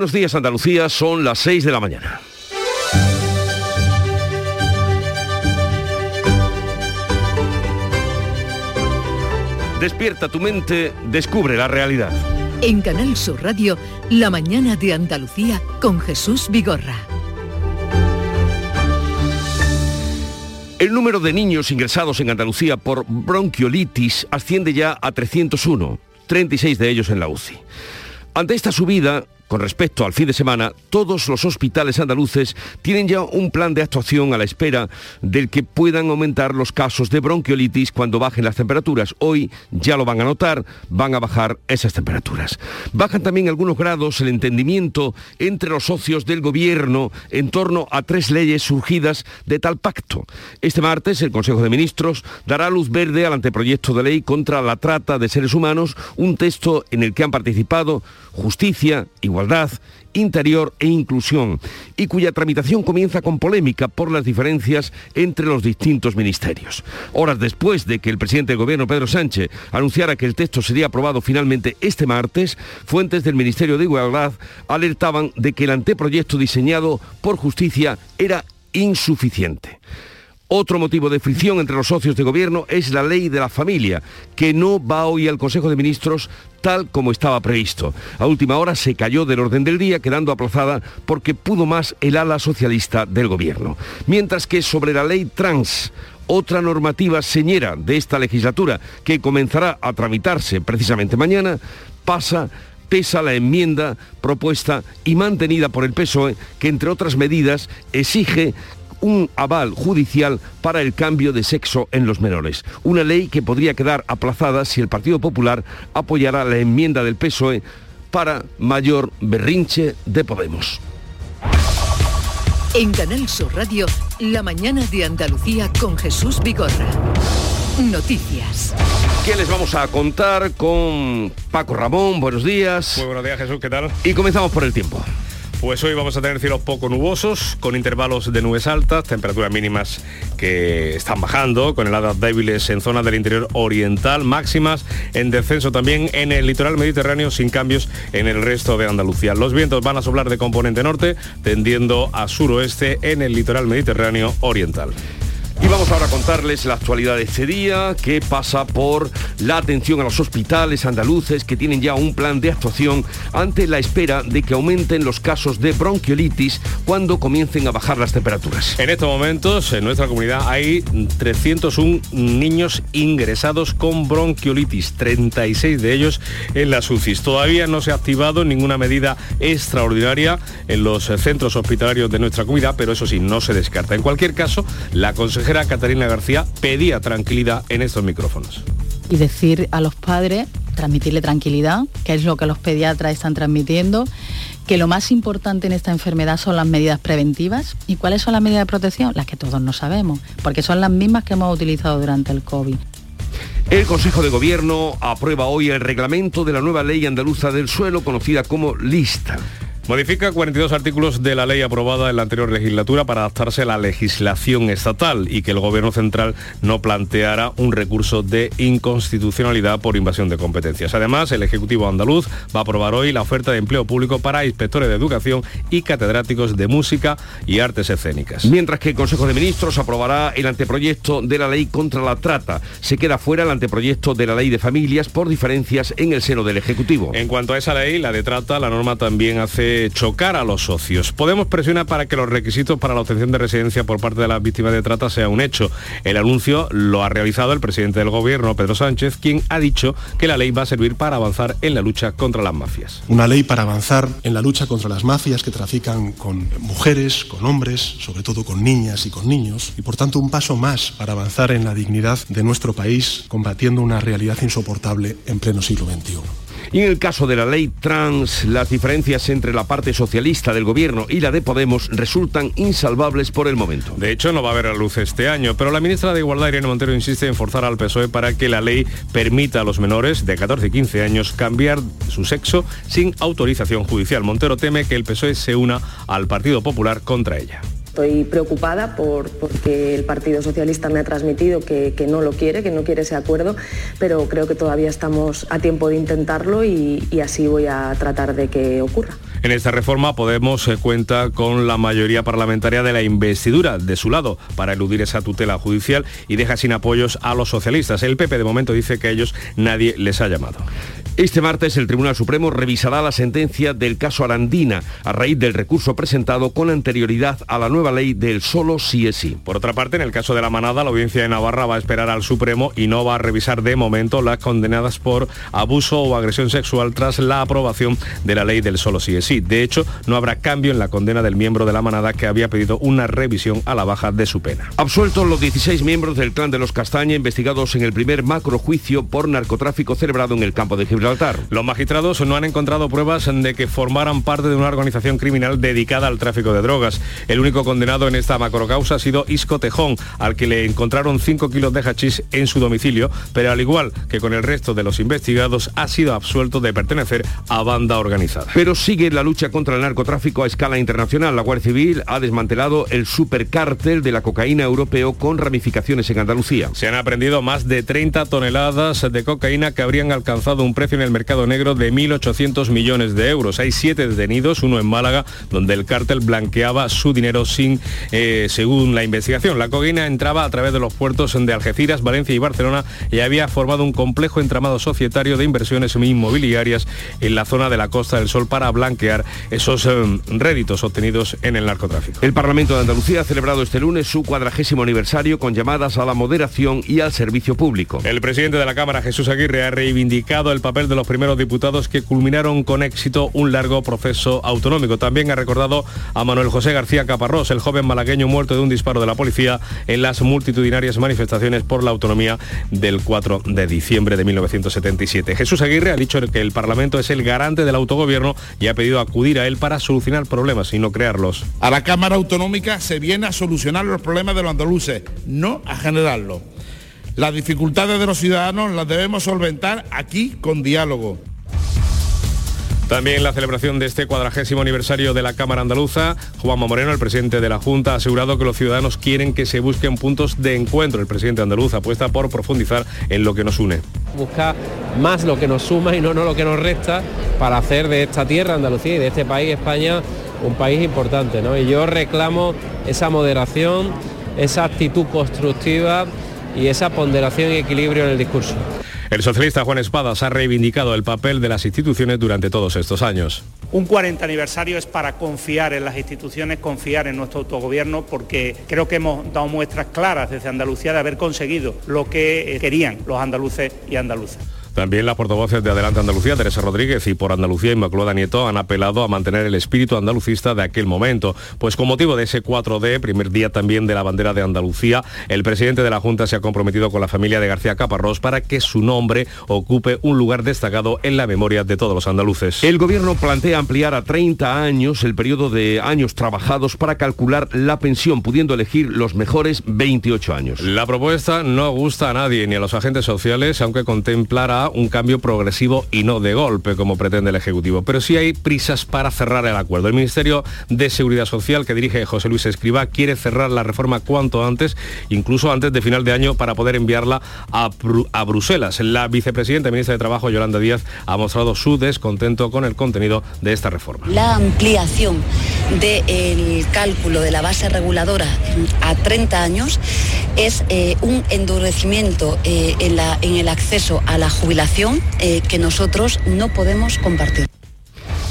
Buenos días Andalucía, son las 6 de la mañana. Despierta tu mente, descubre la realidad. En Canal Sur Radio, La mañana de Andalucía con Jesús Vigorra. El número de niños ingresados en Andalucía por bronquiolitis asciende ya a 301, 36 de ellos en la UCI. Ante esta subida, con respecto al fin de semana, todos los hospitales andaluces tienen ya un plan de actuación a la espera del que puedan aumentar los casos de bronquiolitis cuando bajen las temperaturas. Hoy ya lo van a notar, van a bajar esas temperaturas. Bajan también algunos grados el entendimiento entre los socios del gobierno en torno a tres leyes surgidas de tal pacto. Este martes el Consejo de Ministros dará luz verde al anteproyecto de ley contra la trata de seres humanos, un texto en el que han participado justicia, igualdad, interior e inclusión, y cuya tramitación comienza con polémica por las diferencias entre los distintos ministerios. Horas después de que el presidente del gobierno, Pedro Sánchez, anunciara que el texto sería aprobado finalmente este martes, fuentes del Ministerio de Igualdad alertaban de que el anteproyecto diseñado por justicia era insuficiente. Otro motivo de fricción entre los socios de gobierno es la ley de la familia, que no va hoy al Consejo de Ministros tal como estaba previsto. A última hora se cayó del orden del día, quedando aplazada porque pudo más el ala socialista del gobierno. Mientras que sobre la ley trans, otra normativa señera de esta legislatura, que comenzará a tramitarse precisamente mañana, pasa pesa la enmienda propuesta y mantenida por el PSOE, que entre otras medidas exige un aval judicial para el cambio de sexo en los menores. Una ley que podría quedar aplazada si el Partido Popular apoyara la enmienda del PSOE para mayor berrinche de Podemos. En Canal Sur Radio, la mañana de Andalucía con Jesús Vigorra. Noticias. ¿Qué les vamos a contar con Paco Ramón? Buenos días. Muy buenos días, Jesús, ¿qué tal? Y comenzamos por el tiempo. Pues hoy vamos a tener cielos poco nubosos, con intervalos de nubes altas, temperaturas mínimas que están bajando, con heladas débiles en zonas del interior oriental, máximas en descenso también en el litoral mediterráneo, sin cambios en el resto de Andalucía. Los vientos van a soplar de componente norte, tendiendo a suroeste en el litoral mediterráneo oriental. Y vamos ahora a contarles la actualidad de este día, que pasa por la atención a los hospitales andaluces que tienen ya un plan de actuación ante la espera de que aumenten los casos de bronquiolitis cuando comiencen a bajar las temperaturas. En estos momentos, en nuestra comunidad hay 301 niños ingresados con bronquiolitis, 36 de ellos en las UCIs. Todavía no se ha activado ninguna medida extraordinaria en los centros hospitalarios de nuestra comunidad, pero eso sí, no se descarta. En cualquier caso, la consejera Catalina García pedía tranquilidad en estos micrófonos. Y decir a los padres, transmitirle tranquilidad, que es lo que los pediatras están transmitiendo, que lo más importante en esta enfermedad son las medidas preventivas. ¿Y cuáles son las medidas de protección? Las que todos no sabemos, porque son las mismas que hemos utilizado durante el COVID. El Consejo de Gobierno aprueba hoy el reglamento de la nueva ley andaluza del suelo, conocida como lista. Modifica 42 artículos de la ley aprobada en la anterior legislatura para adaptarse a la legislación estatal y que el Gobierno central no planteara un recurso de inconstitucionalidad por invasión de competencias. Además, el Ejecutivo andaluz va a aprobar hoy la oferta de empleo público para inspectores de educación y catedráticos de música y artes escénicas. Mientras que el Consejo de Ministros aprobará el anteproyecto de la ley contra la trata. Se queda fuera el anteproyecto de la ley de familias por diferencias en el seno del Ejecutivo. En cuanto a esa ley, la de trata, la norma también hace chocar a los socios. Podemos presionar para que los requisitos para la obtención de residencia por parte de las víctimas de trata sea un hecho. El anuncio lo ha realizado el presidente del gobierno, Pedro Sánchez, quien ha dicho que la ley va a servir para avanzar en la lucha contra las mafias. Una ley para avanzar en la lucha contra las mafias que trafican con mujeres, con hombres, sobre todo con niñas y con niños, y por tanto un paso más para avanzar en la dignidad de nuestro país, combatiendo una realidad insoportable en pleno siglo XXI. Y en el caso de la ley trans, las diferencias entre la parte socialista del gobierno y la de Podemos resultan insalvables por el momento. De hecho, no va a haber a luz este año, pero la ministra de Igualdad, Irene Montero, insiste en forzar al PSOE para que la ley permita a los menores de 14 y 15 años cambiar su sexo sin autorización judicial. Montero teme que el PSOE se una al Partido Popular contra ella. Estoy preocupada por, porque el Partido Socialista me ha transmitido que, no lo quiere, que no quiere ese acuerdo, pero creo que todavía estamos a tiempo de intentarlo y, y así voy a tratar de que ocurra. En esta reforma Podemos eh, cuenta con la mayoría parlamentaria de la investidura de su lado para eludir esa tutela judicial y deja sin apoyos a los socialistas. El PP de momento dice que a ellos nadie les ha llamado. Este martes el Tribunal Supremo revisará la sentencia del caso Arandina a raíz del recurso presentado con anterioridad a la nueva ley del solo sí es sí. Por otra parte, en el caso de la manada, la audiencia de Navarra va a esperar al Supremo y no va a revisar de momento las condenadas por abuso o agresión sexual tras la aprobación de la ley del solo sí es sí. De hecho, no habrá cambio en la condena del miembro de la manada que había pedido una revisión a la baja de su pena. Absueltos los 16 miembros del clan de los Castaña investigados en el primer macrojuicio por narcotráfico celebrado en el campo de Gibraltar. Los magistrados no han encontrado pruebas de que formaran parte de una organización criminal dedicada al tráfico de drogas. El único condenado en esta macrocausa ha sido Isco Tejón, al que le encontraron 5 kilos de hachís en su domicilio, pero al igual que con el resto de los investigados, ha sido absuelto de pertenecer a banda organizada. Pero sigue la lucha contra el narcotráfico a escala internacional. La Guardia Civil ha desmantelado el supercártel de la cocaína europeo con ramificaciones en Andalucía. Se han aprendido más de 30 toneladas de cocaína que habrían alcanzado un precio en el mercado negro de 1.800 millones de euros. Hay siete detenidos, uno en Málaga, donde el cártel blanqueaba su dinero sin, eh, según la investigación. La cocaína entraba a través de los puertos de Algeciras, Valencia y Barcelona y había formado un complejo entramado societario de inversiones inmobiliarias en la zona de la Costa del Sol para blanquear esos eh, réditos obtenidos en el narcotráfico. El Parlamento de Andalucía ha celebrado este lunes su cuadragésimo aniversario con llamadas a la moderación y al servicio público. El presidente de la Cámara, Jesús Aguirre, ha reivindicado el papel de los primeros diputados que culminaron con éxito un largo proceso autonómico. También ha recordado a Manuel José García Caparrós, el joven malagueño muerto de un disparo de la policía en las multitudinarias manifestaciones por la autonomía del 4 de diciembre de 1977. Jesús Aguirre ha dicho que el Parlamento es el garante del autogobierno y ha pedido acudir a él para solucionar problemas y no crearlos. A la Cámara Autonómica se viene a solucionar los problemas de los andaluces, no a generarlos. Las dificultades de los ciudadanos las debemos solventar aquí con diálogo. También la celebración de este cuadragésimo aniversario de la Cámara Andaluza, Juanma Moreno, el presidente de la Junta, ha asegurado que los ciudadanos quieren que se busquen puntos de encuentro. El presidente andaluz apuesta por profundizar en lo que nos une. Buscar más lo que nos suma y no, no lo que nos resta para hacer de esta tierra, Andalucía, y de este país, España, un país importante. ¿no? Y yo reclamo esa moderación, esa actitud constructiva y esa ponderación y equilibrio en el discurso. El socialista Juan Espadas ha reivindicado el papel de las instituciones durante todos estos años. Un 40 aniversario es para confiar en las instituciones, confiar en nuestro autogobierno, porque creo que hemos dado muestras claras desde Andalucía de haber conseguido lo que querían los andaluces y andaluzas. También las portavoces de Adelante Andalucía, Teresa Rodríguez y por Andalucía, Inmaculada Nieto, han apelado a mantener el espíritu andalucista de aquel momento. Pues con motivo de ese 4D, primer día también de la bandera de Andalucía, el presidente de la Junta se ha comprometido con la familia de García Caparrós para que su nombre ocupe un lugar destacado en la memoria de todos los andaluces. El gobierno plantea ampliar a 30 años el periodo de años trabajados para calcular la pensión, pudiendo elegir los mejores 28 años. La propuesta no gusta a nadie, ni a los agentes sociales, aunque contemplara un cambio progresivo y no de golpe, como pretende el Ejecutivo. Pero sí hay prisas para cerrar el acuerdo. El Ministerio de Seguridad Social, que dirige José Luis Escriba, quiere cerrar la reforma cuanto antes, incluso antes de final de año, para poder enviarla a, Bruselas. La vicepresidenta y ministra de Trabajo, Yolanda Díaz, ha mostrado su descontento con el contenido de esta reforma. La ampliación del cálculo de la base reguladora a 30 años es eh, un endurecimiento eh, en, la, en el acceso a la jubilación eh, que nosotros no podemos compartir.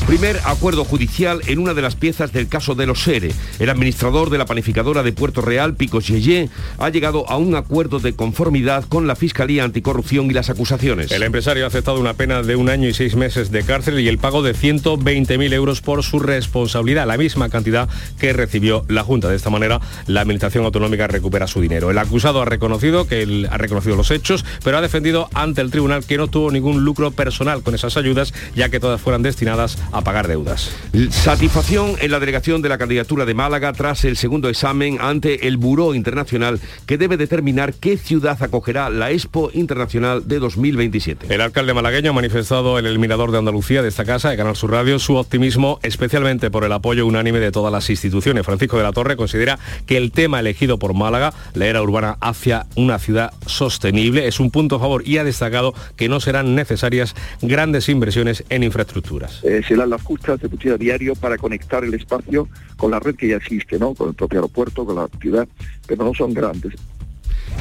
Primer acuerdo judicial en una de las piezas del caso de los SERE. El administrador de la panificadora de Puerto Real, Pico Yeye, ha llegado a un acuerdo de conformidad con la Fiscalía Anticorrupción y las acusaciones. El empresario ha aceptado una pena de un año y seis meses de cárcel y el pago de 120.000 euros por su responsabilidad, la misma cantidad que recibió la Junta. De esta manera, la Administración Autonómica recupera su dinero. El acusado ha reconocido que él ha reconocido los hechos, pero ha defendido ante el tribunal que no tuvo ningún lucro personal con esas ayudas, ya que todas fueran destinadas a pagar deudas. Satisfacción en la delegación de la candidatura de Málaga tras el segundo examen ante el Buró Internacional que debe determinar qué ciudad acogerá la Expo Internacional de 2027. El alcalde malagueño ha manifestado en el Mirador de Andalucía de esta casa, de Canal Sur Radio, su optimismo, especialmente por el apoyo unánime de todas las instituciones. Francisco de la Torre considera que el tema elegido por Málaga, la era urbana hacia una ciudad sostenible, es un punto a favor y ha destacado que no serán necesarias grandes inversiones en infraestructuras. Eh, las justas de puntilla diario para conectar el espacio con la red que ya existe, ¿no? con el propio aeropuerto, con la ciudad, pero no son grandes.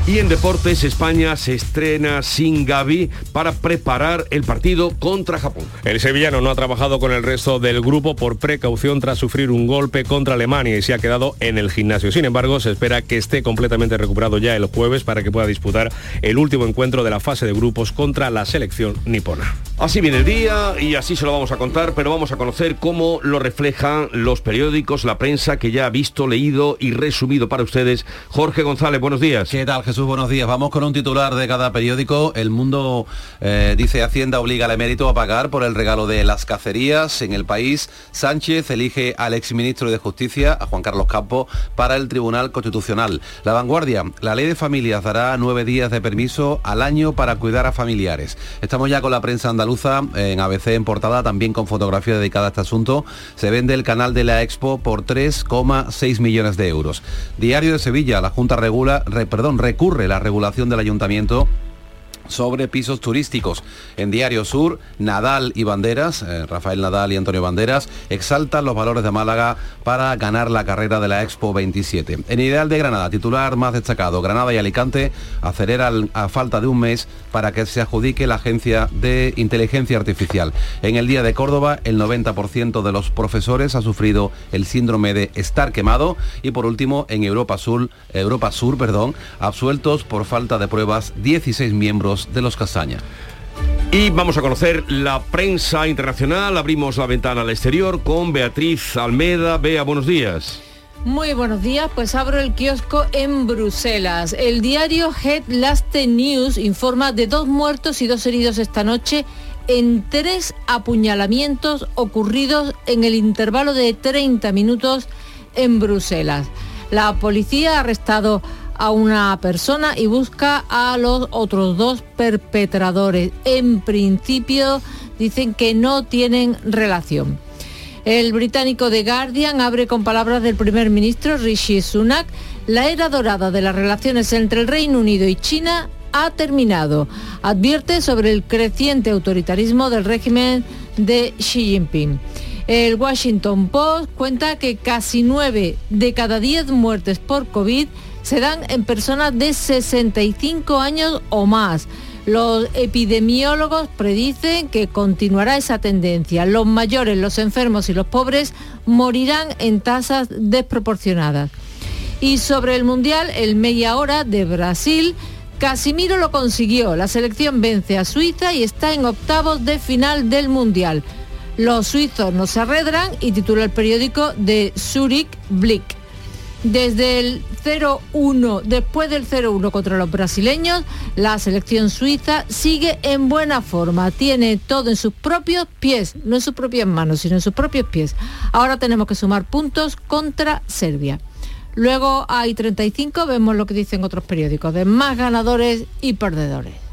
Y en deportes, España se estrena sin Gaby para preparar el partido contra Japón. El sevillano no ha trabajado con el resto del grupo por precaución tras sufrir un golpe contra Alemania y se ha quedado en el gimnasio. Sin embargo, se espera que esté completamente recuperado ya el jueves para que pueda disputar el último encuentro de la fase de grupos contra la selección nipona. Así viene el día y así se lo vamos a contar, pero vamos a conocer cómo lo reflejan los periódicos, la prensa que ya ha visto, leído y resumido para ustedes. Jorge González, buenos días. ¿Qué tal, Jesús? Buenos días. Vamos con un titular de cada periódico. El Mundo eh, dice Hacienda obliga al emérito a pagar por el regalo de las cacerías. En el país, Sánchez elige al exministro de Justicia, a Juan Carlos Campo, para el Tribunal Constitucional. La vanguardia, la ley de familias dará nueve días de permiso al año para cuidar a familiares. Estamos ya con la prensa andaluza en ABC en portada, también con fotografía dedicada a este asunto. Se vende el canal de la Expo por 3,6 millones de euros. Diario de Sevilla, la Junta regula, perdón, recurre la regulación del ayuntamiento sobre pisos turísticos. En Diario Sur, Nadal y Banderas, eh, Rafael Nadal y Antonio Banderas, exaltan los valores de Málaga para ganar la carrera de la Expo 27. En Ideal de Granada, titular más destacado, Granada y Alicante aceleran a falta de un mes para que se adjudique la Agencia de Inteligencia Artificial. En el Día de Córdoba, el 90% de los profesores ha sufrido el síndrome de estar quemado y por último, en Europa Sur, Europa Sur, perdón, absueltos por falta de pruebas 16 miembros de los Castaña. Y vamos a conocer la prensa internacional. Abrimos la ventana al exterior con Beatriz Almeda. Bea, buenos días. Muy buenos días, pues abro el kiosco en Bruselas. El diario Head Last News informa de dos muertos y dos heridos esta noche en tres apuñalamientos ocurridos en el intervalo de 30 minutos en Bruselas. La policía ha arrestado a una persona y busca a los otros dos perpetradores. En principio dicen que no tienen relación. El británico The Guardian abre con palabras del primer ministro Rishi Sunak. La era dorada de las relaciones entre el Reino Unido y China ha terminado. Advierte sobre el creciente autoritarismo del régimen de Xi Jinping. El Washington Post cuenta que casi nueve de cada diez muertes por COVID se dan en personas de 65 años o más. Los epidemiólogos predicen que continuará esa tendencia. Los mayores, los enfermos y los pobres morirán en tasas desproporcionadas. Y sobre el Mundial, el media hora de Brasil, Casimiro lo consiguió. La selección vence a Suiza y está en octavos de final del Mundial. Los suizos no se arredran y titula el periódico de Zurich Blick. Desde el 0-1, después del 0-1 contra los brasileños, la selección suiza sigue en buena forma. Tiene todo en sus propios pies, no en sus propias manos, sino en sus propios pies. Ahora tenemos que sumar puntos contra Serbia. Luego hay 35, vemos lo que dicen otros periódicos, de más ganadores y perdedores.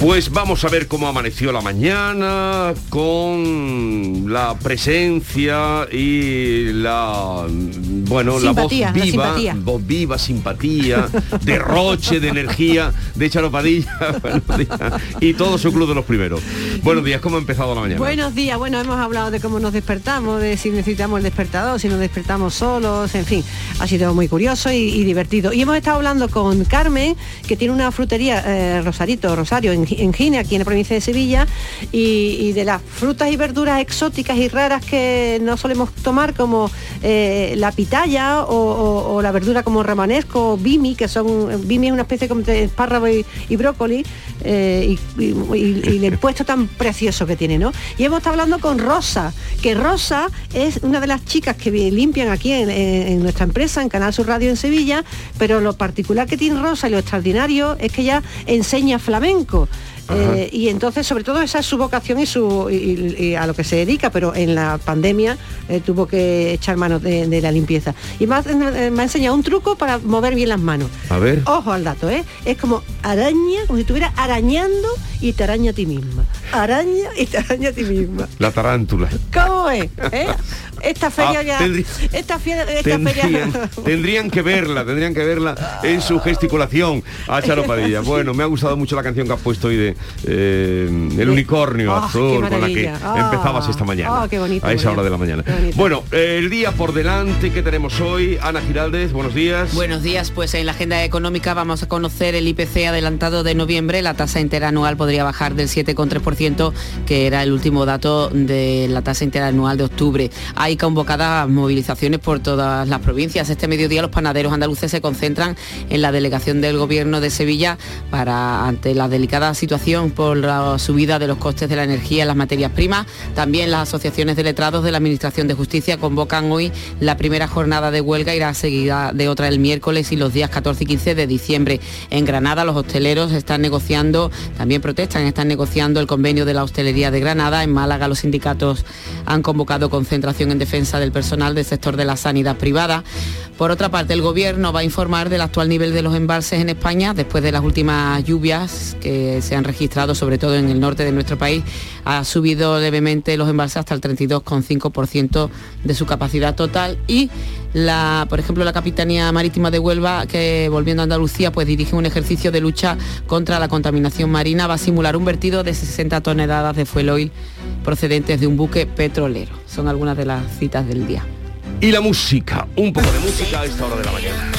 Pues vamos a ver cómo amaneció la mañana con la presencia y la bueno Simpatía, la voz viva, la simpatía. voz viva, simpatía, derroche de energía de Charo Padilla buenos días, y todo su club de los primeros. Buenos días, ¿cómo ha empezado la mañana? Buenos días, bueno, hemos hablado de cómo nos despertamos, de si necesitamos el despertador, si nos despertamos solos, en fin, ha sido muy curioso y, y divertido. Y hemos estado hablando con Carmen, que tiene una frutería, eh, Rosarito, Rosario, en, en Gine, aquí en la provincia de Sevilla, y, y de las frutas y verduras exóticas y raras que no solemos tomar, como eh, la pitaya o, o- o la verdura como ramanesco o bimi, que son, bimi es una especie como de espárrago y, y brócoli, eh, y, el puesto tan precioso que tiene, ¿no? Y hemos estado hablando con Rosa, que Rosa es una de las chicas que limpian aquí en, en- en nuestra empresa, en Canal Sur Radio en Sevilla, pero lo particular que tiene Rosa y lo extraordinario es que ella enseña flamenco. Eh, y entonces, sobre todo, esa es su vocación y, su, y- y a lo que se dedica, pero en la pandemia eh, tuvo que echar mano de, de la limpieza. Y me ha, eh, me ha enseñado un truco para mover bien las manos. A ver. Ojo al dato, ¿eh? Es como araña, como si estuviera arañando y te araña a ti misma. Araña y te araña a ti misma. La tarántula. ¿Cómo es? ¿Eh? Esta feria Ah, ya... tendrí- Esta, feria, esta Tendrían, feria... tendrían que verla, tendrían que verla en su gesticulación a Charo Padilla. Bueno, me ha gustado mucho la canción que has puesto hoy de eh, El unicornio Ah, azul con la que. Ah, empezabas esta mañana. ah, qué bonito, a esa hora de la mañana. Bueno, eh, el día por delante que tenemos hoy, Ana Giraldez, buenos días. Buenos días, pues en la agenda económica vamos a conocer el IPC adelantado de noviembre. La tasa interanual podría bajar del 7,3%, que era el último dato de la tasa interanual de octubre. Hay convocadas movilizaciones por todas las provincias. Este mediodía los panaderos andaluces se concentran en la delegación del gobierno de Sevilla para, ante la delicada situación por la subida de los costes de la energía y las materias primas. También las asociaciones de letrados de la Administración de Justicia convocan hoy la primera jornada de huelga, irá seguida de otra el miércoles y los días 14 y 15 de diciembre. En Granada los hosteleros están negociando, también protestan, están negociando el convenio de la hostelería de Granada. En Málaga los sindicatos han convocado concentración en defensa del personal del sector de la sanidad privada. Por otra parte, el Gobierno va a informar del actual nivel de los embalses en España después de las últimas lluvias que se han registrado, sobre todo en el norte de nuestro país. Ha subido levemente los embalses hasta el 32,5% de su capacidad total y la, por ejemplo, la Capitanía Marítima de Huelva, que volviendo a Andalucía, pues dirige un ejercicio de lucha contra la contaminación marina, va a simular un vertido de 60 toneladas de fuel oil procedentes de un buque petrolero. Son algunas de las citas del día. Y la música, un poco de música a esta hora de la mañana.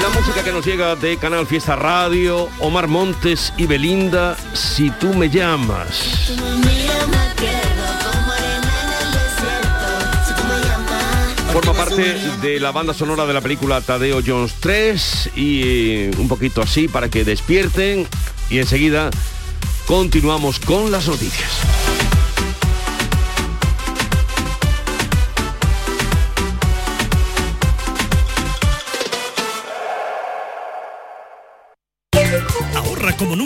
La música que nos llega de Canal Fiesta Radio, Omar Montes y Belinda, Si tú me llamas. Forma parte de la banda sonora de la película Tadeo Jones 3 y eh, un poquito así para que despierten y enseguida continuamos con las noticias.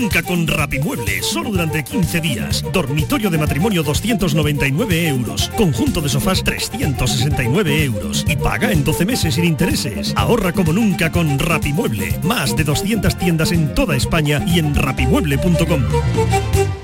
Nunca con Rapimueble, solo durante 15 días. Dormitorio de matrimonio 299 euros. Conjunto de sofás 369 euros. Y paga en 12 meses sin intereses. Ahorra como nunca con Rapimueble. Más de 200 tiendas en toda España y en rapimueble.com.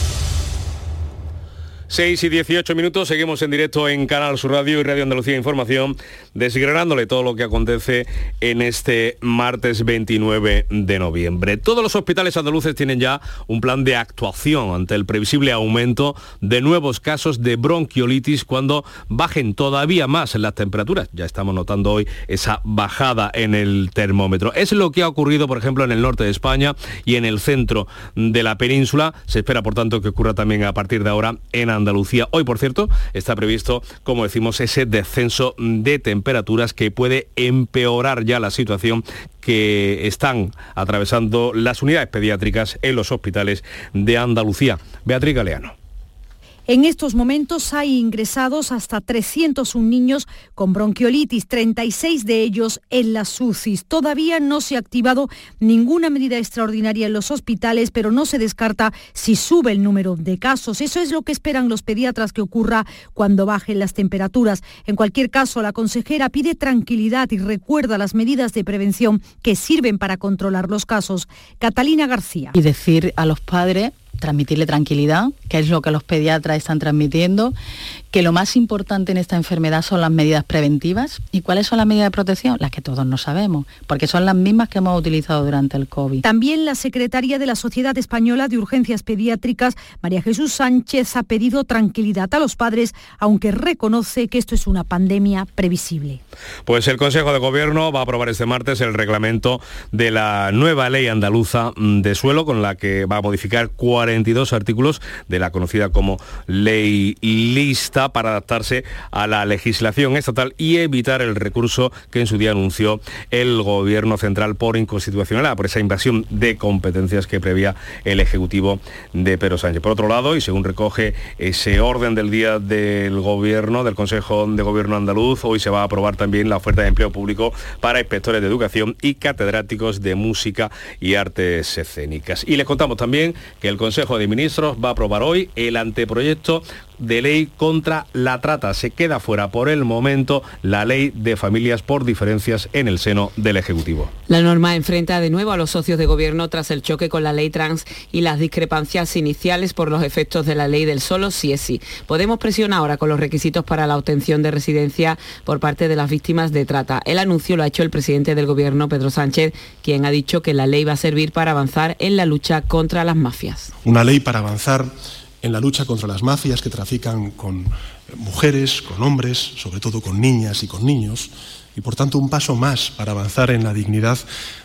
6 y 18 minutos, seguimos en directo en Canal Sur Radio y Radio Andalucía Información, desgranándole todo lo que acontece en este martes 29 de noviembre. Todos los hospitales andaluces tienen ya un plan de actuación ante el previsible aumento de nuevos casos de bronquiolitis cuando bajen todavía más las temperaturas. Ya estamos notando hoy esa bajada en el termómetro. Es lo que ha ocurrido, por ejemplo, en el norte de España y en el centro de la península. Se espera, por tanto, que ocurra también a partir de ahora en Andalucía. Hoy, por cierto, está previsto, como decimos, ese descenso de temperaturas que puede empeorar ya la situación que están atravesando las unidades pediátricas en los hospitales de Andalucía. Beatriz Galeano. En estos momentos hay ingresados hasta 301 niños con bronquiolitis, 36 de ellos en las UCIs. Todavía no se ha activado ninguna medida extraordinaria en los hospitales, pero no se descarta si sube el número de casos. Eso es lo que esperan los pediatras que ocurra cuando bajen las temperaturas. En cualquier caso, la consejera pide tranquilidad y recuerda las medidas de prevención que sirven para controlar los casos. Catalina García. Y decir a los padres transmitirle tranquilidad, que es lo que los pediatras están transmitiendo, que lo más importante en esta enfermedad son las medidas preventivas. ¿Y cuáles son las medidas de protección? Las que todos no sabemos, porque son las mismas que hemos utilizado durante el COVID. También la secretaria de la Sociedad Española de Urgencias Pediátricas, María Jesús Sánchez, ha pedido tranquilidad a los padres, aunque reconoce que esto es una pandemia previsible. Pues el Consejo de Gobierno va a aprobar este martes el reglamento de la nueva ley andaluza mm, de suelo con la que va a modificar 42 artículos de la conocida como ley lista para adaptarse a la legislación estatal y evitar el recurso que en su día anunció el Gobierno central por inconstitucionalidad, por esa invasión de competencias que prevía el Ejecutivo de Pedro Sánchez. Por otro lado, y según recoge ese orden del día del Gobierno, del Consejo de Gobierno andaluz, hoy se va a aprobar también la oferta de empleo público para inspectores de educación y catedráticos de música y artes escénicas. Y les contamos también que el Consejo de Ministros va a aprobar hoy el anteproyecto de ley contra la trata. Se queda fuera por el momento la ley de familias por diferencias en el seno del Ejecutivo. La norma enfrenta de nuevo a los socios de gobierno tras el choque con la ley trans y las discrepancias iniciales por los efectos de la ley del solo sí es sí. Podemos presionar ahora con los requisitos para la obtención de residencia por parte de las víctimas de trata. El anuncio lo ha hecho el presidente del gobierno, Pedro Sánchez, quien ha dicho que la ley va a servir para avanzar en la lucha contra las mafias. Una ley para avanzar en la lucha contra las mafias que trafican con mujeres, con hombres, sobre todo con niñas y con niños, y por tanto un paso más para avanzar en la dignidad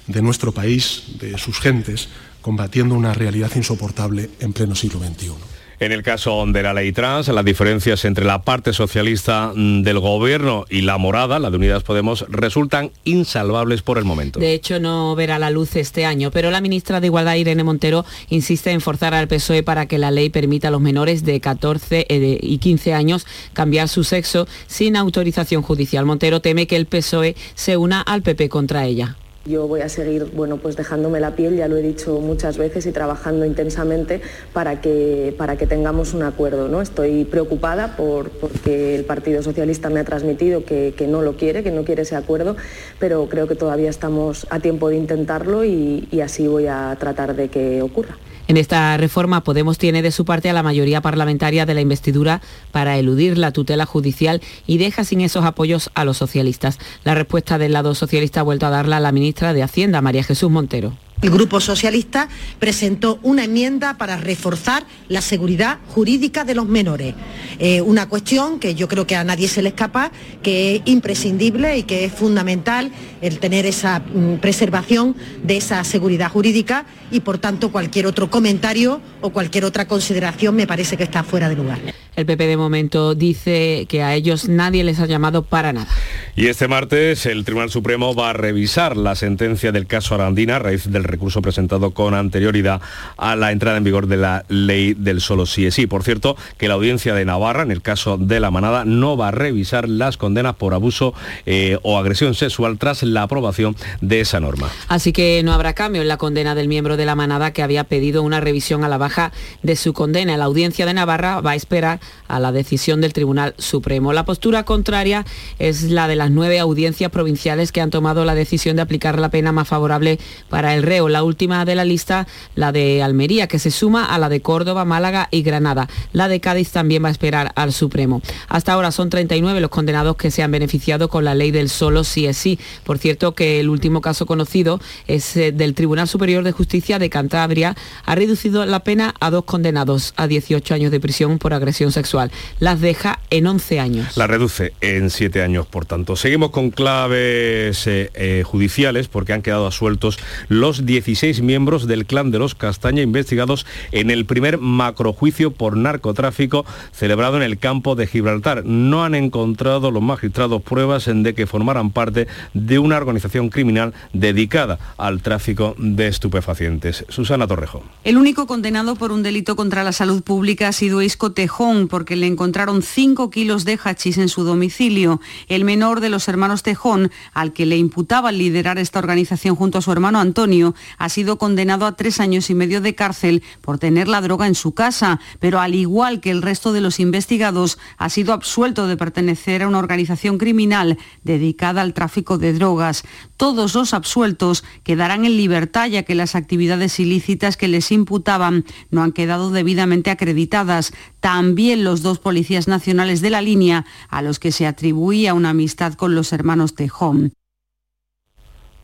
de nuestro país, de sus gentes, combatiendo una realidad insoportable en pleno siglo XXI. En el caso de la ley trans, las diferencias entre la parte socialista mm, del gobierno y la morada, la de Unidas Podemos, resultan insalvables por el momento. De hecho, no verá la luz este año, pero la ministra de Igualdad, Irene Montero, insiste en forzar al PSOE para que la ley permita a los menores de 14 eh, y 15 años cambiar su sexo sin autorización judicial. Montero teme que el PSOE se una al PP contra ella. Yo voy a seguir, bueno, pues dejándome la piel, ya lo he dicho muchas veces, y trabajando intensamente para que, para que tengamos un acuerdo. ¿no? Estoy preocupada por, porque el Partido Socialista me ha transmitido que, que no lo quiere, que no quiere ese acuerdo, pero creo que todavía estamos a tiempo de intentarlo y así voy a tratar de que ocurra. En esta reforma Podemos tiene de su parte a la mayoría parlamentaria de la investidura para eludir la tutela judicial y deja sin esos apoyos a los socialistas. La respuesta del lado socialista ha vuelto a darla la ministra de Hacienda, María Jesús Montero. El Grupo Socialista presentó una enmienda para reforzar la seguridad jurídica de los menores. Eh, una cuestión que yo creo que a nadie se le escapa, que es imprescindible y que es fundamental el tener esa mm, preservación de esa seguridad jurídica y por tanto cualquier otro comentario o cualquier otra consideración me parece que está fuera de lugar. El PP de momento dice que a ellos nadie les ha llamado para nada. Y este martes el Tribunal Supremo va a revisar la sentencia del caso Arandina a raíz del recurso presentado con anterioridad a la entrada en vigor de la ley del solo sí es sí. Por cierto, que la audiencia de Navarra, en el caso de la manada, no va a revisar las condenas por abuso eh, o agresión sexual tras la aprobación de esa norma. Así que no habrá cambio en la condena del miembro de la manada que había pedido una revisión a la baja de su condena. La audiencia de Navarra va a esperar a la decisión del Tribunal Supremo. La postura contraria es la de las nueve audiencias provinciales que han tomado la decisión de aplicar la pena más favorable para el La última de la lista, la de Almería, que se suma a la de Córdoba, Málaga y Granada. La de Cádiz también va a esperar al Supremo. Hasta ahora son 39 los condenados que se han beneficiado con la ley del solo sí es sí. Por cierto que el último caso conocido es eh, del Tribunal Superior de Justicia de Cantabria. Ha reducido la pena a dos condenados a 18 años de prisión por agresión sexual. Las deja en 11 años. La reduce en 7 años, por tanto. Seguimos con claves eh, eh, judiciales porque han quedado asueltos los 16 miembros del clan de los Castaña investigados en el primer macrojuicio por narcotráfico celebrado en el campo de Gibraltar. No han encontrado los magistrados pruebas en de que formaran parte de una organización criminal dedicada al tráfico de estupefacientes. Susana Torrejo. El único condenado por un delito contra la salud pública ha sido Isco Tejón, porque le encontraron 5 kilos de hachís en su domicilio. El menor de los hermanos Tejón, al que le imputaban liderar esta organización junto a su hermano Antonio, ha sido condenado a tres años y medio de cárcel por tener la droga en su casa, pero al igual que el resto de los investigados, ha sido absuelto de pertenecer a una organización criminal dedicada al tráfico de drogas. Todos los absueltos quedarán en libertad ya que las actividades ilícitas que les imputaban no han quedado debidamente acreditadas. También los dos policías nacionales de la línea a los que se atribuía una amistad con los hermanos Tejón.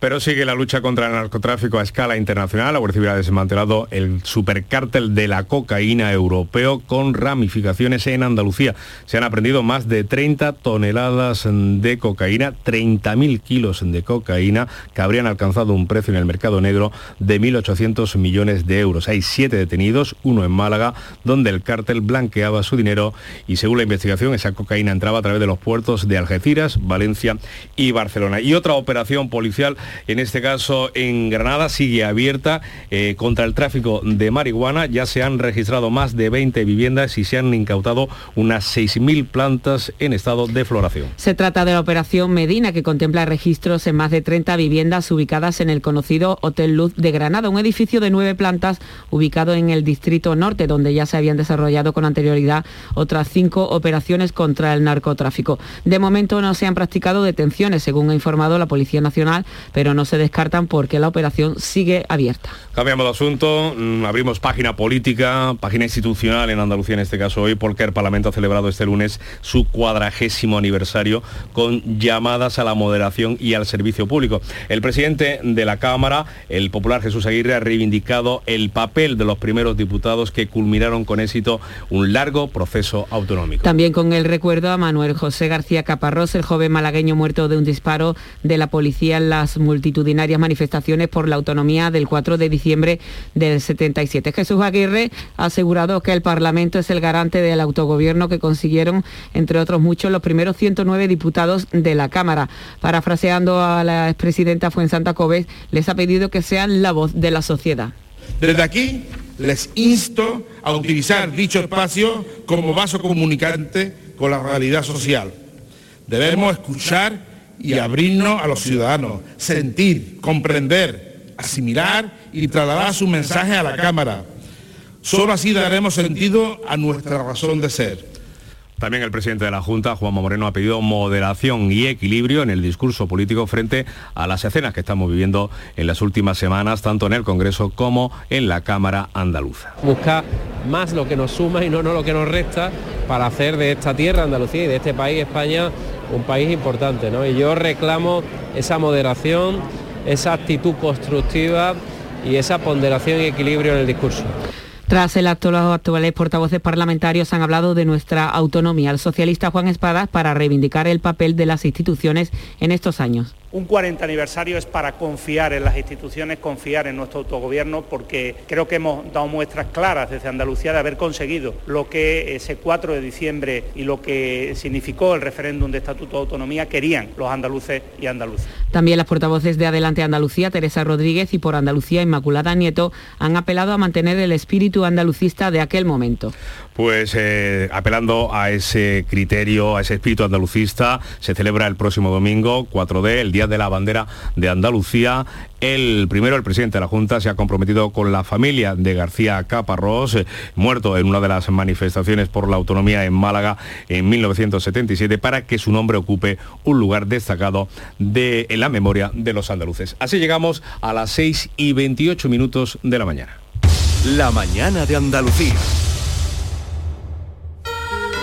Pero sigue la lucha contra el narcotráfico a escala internacional. La Guardia Civil ha desmantelado el supercártel de la cocaína europeo con ramificaciones en Andalucía. Se han aprendido más de 30 toneladas de cocaína, 30.000 kilos de cocaína que habrían alcanzado un precio en el mercado negro de 1.800 millones de euros. Hay siete detenidos, uno en Málaga, donde el cártel blanqueaba su dinero y según la investigación esa cocaína entraba a través de los puertos de Algeciras, Valencia y Barcelona. Y otra operación policial en este caso en Granada sigue abierta eh, contra el tráfico de marihuana. Ya se han registrado más de 20 viviendas y se han incautado unas 6.000 plantas en estado de floración. Se trata de la operación Medina que contempla registros en más de 30 viviendas ubicadas en el conocido Hotel Luz de Granada, un edificio de nueve plantas ubicado en el distrito norte, donde ya se habían desarrollado con anterioridad otras cinco operaciones contra el narcotráfico. De momento no se han practicado detenciones, según ha informado la Policía Nacional, no se descartan porque la operación sigue abierta. Cambiamos de asunto, mm, abrimos página política, página institucional en Andalucía en este caso hoy, porque el Parlamento ha celebrado este lunes su cuadragésimo aniversario con llamadas a la moderación y al servicio público. El presidente de la Cámara, el popular Jesús Aguirre, ha reivindicado el papel de los primeros diputados que culminaron con éxito un largo proceso autonómico. También con el recuerdo a Manuel José García Caparrós, el joven malagueño muerto de un disparo de la policía en las multitudinarias manifestaciones por la autonomía del 4 de diciembre del 77. Jesús Aguirre ha asegurado que el Parlamento es el garante del autogobierno que consiguieron, entre otros muchos, los primeros 109 diputados de la Cámara. Parafraseando a la expresidenta Fuensanta Cobes, les ha pedido que sean la voz de la sociedad. Desde aquí les insto a utilizar dicho espacio como vaso comunicante con la realidad social. Debemos escuchar y abrirnos a los ciudadanos, sentir, comprender, asimilar y trasladar su mensaje a la Cámara. Solo así daremos sentido a nuestra razón de ser. También el presidente de la Junta, Juanma Moreno, ha pedido moderación y equilibrio en el discurso político frente a las escenas que estamos viviendo en las últimas semanas, tanto en el Congreso como en la Cámara andaluza. Buscar más lo que nos suma y no, no lo que nos resta para hacer de esta tierra, Andalucía, y de este país, España, un país importante. ¿no? Y yo reclamo esa moderación, esa actitud constructiva y esa ponderación y equilibrio en el discurso. Tras el acto, los actuales portavoces parlamentarios han hablado de nuestra autonomía. El socialista Juan Espadas para reivindicar el papel de las instituciones en estos años. Un 40 aniversario es para confiar en las instituciones, confiar en nuestro autogobierno, porque creo que hemos dado muestras claras desde Andalucía de haber conseguido lo que ese 4 de diciembre y lo que significó el referéndum de Estatuto de Autonomía querían los andaluces y andaluzas. También las portavoces de Adelante Andalucía, Teresa Rodríguez, y por Andalucía, Inmaculada Nieto, han apelado a mantener el espíritu andalucista de aquel momento. Pues eh, apelando a ese criterio, a ese espíritu andalucista, se celebra el próximo domingo, 4D, el Día de la Bandera de Andalucía. El primero, el presidente de la Junta, se ha comprometido con la familia de García Caparrós, eh, muerto en una de las manifestaciones por la autonomía en Málaga en 1977, para que su nombre ocupe un lugar destacado de, en la memoria de los andaluces. Así llegamos a las 6 y 28 minutos de la mañana. La mañana de Andalucía.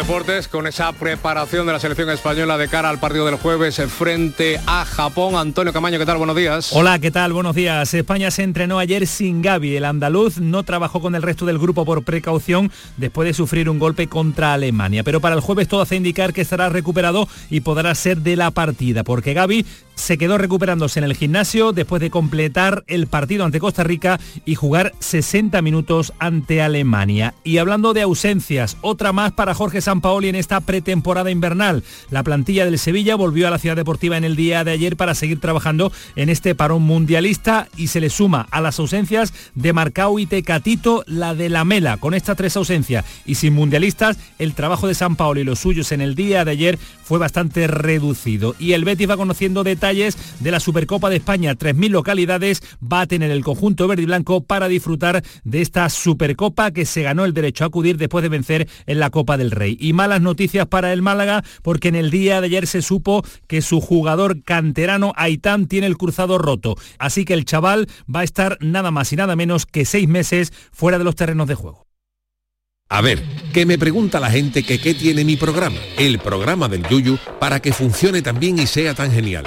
Deportes con esa preparación de la selección española de cara al partido del jueves frente a Japón. Antonio Camaño, ¿qué tal? Buenos días. Hola, ¿qué tal? Buenos días. España se entrenó ayer sin Gaby. El andaluz no trabajó con el resto del grupo por precaución después de sufrir un golpe contra Alemania. Pero para el jueves todo hace indicar que estará recuperado y podrá ser de la partida, porque Gaby se quedó recuperándose en el gimnasio después de completar el partido ante Costa Rica y jugar 60 minutos ante Alemania. Y hablando de ausencias, otra más para Jorge Sampaoli en esta pretemporada invernal. La plantilla del Sevilla volvió a la ciudad deportiva en el día de ayer para seguir trabajando en este parón mundialista y se le suma a las ausencias de Marcao y Tecatito la de la Mela. Con estas tres ausencias y sin mundialistas, el trabajo de Sampaoli y los suyos en el día de ayer fue bastante reducido. Y el Betis va conociendo detalles de la Supercopa de España. 3.000 localidades va a tener el conjunto verde y blanco para disfrutar de esta Supercopa que se ganó el derecho a acudir después de vencer en la Copa del Rey. Y malas noticias para el Málaga porque en el día de ayer se supo que su jugador canterano Aitán tiene el cruzado roto. Así que el chaval va a estar nada más y nada menos que seis meses fuera de los terrenos de juego. A ver, que me pregunta la gente que qué tiene mi programa, el programa del Yuyu, para que funcione tan bien y sea tan genial.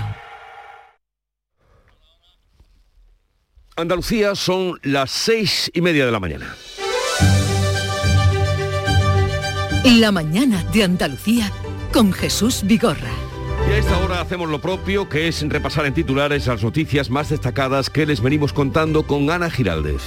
Andalucía son las seis y media de la mañana. La mañana de Andalucía con Jesús Vigorra. Y a esta hora hacemos lo propio, que es repasar en titulares las noticias más destacadas que les venimos contando con Ana Giraldez.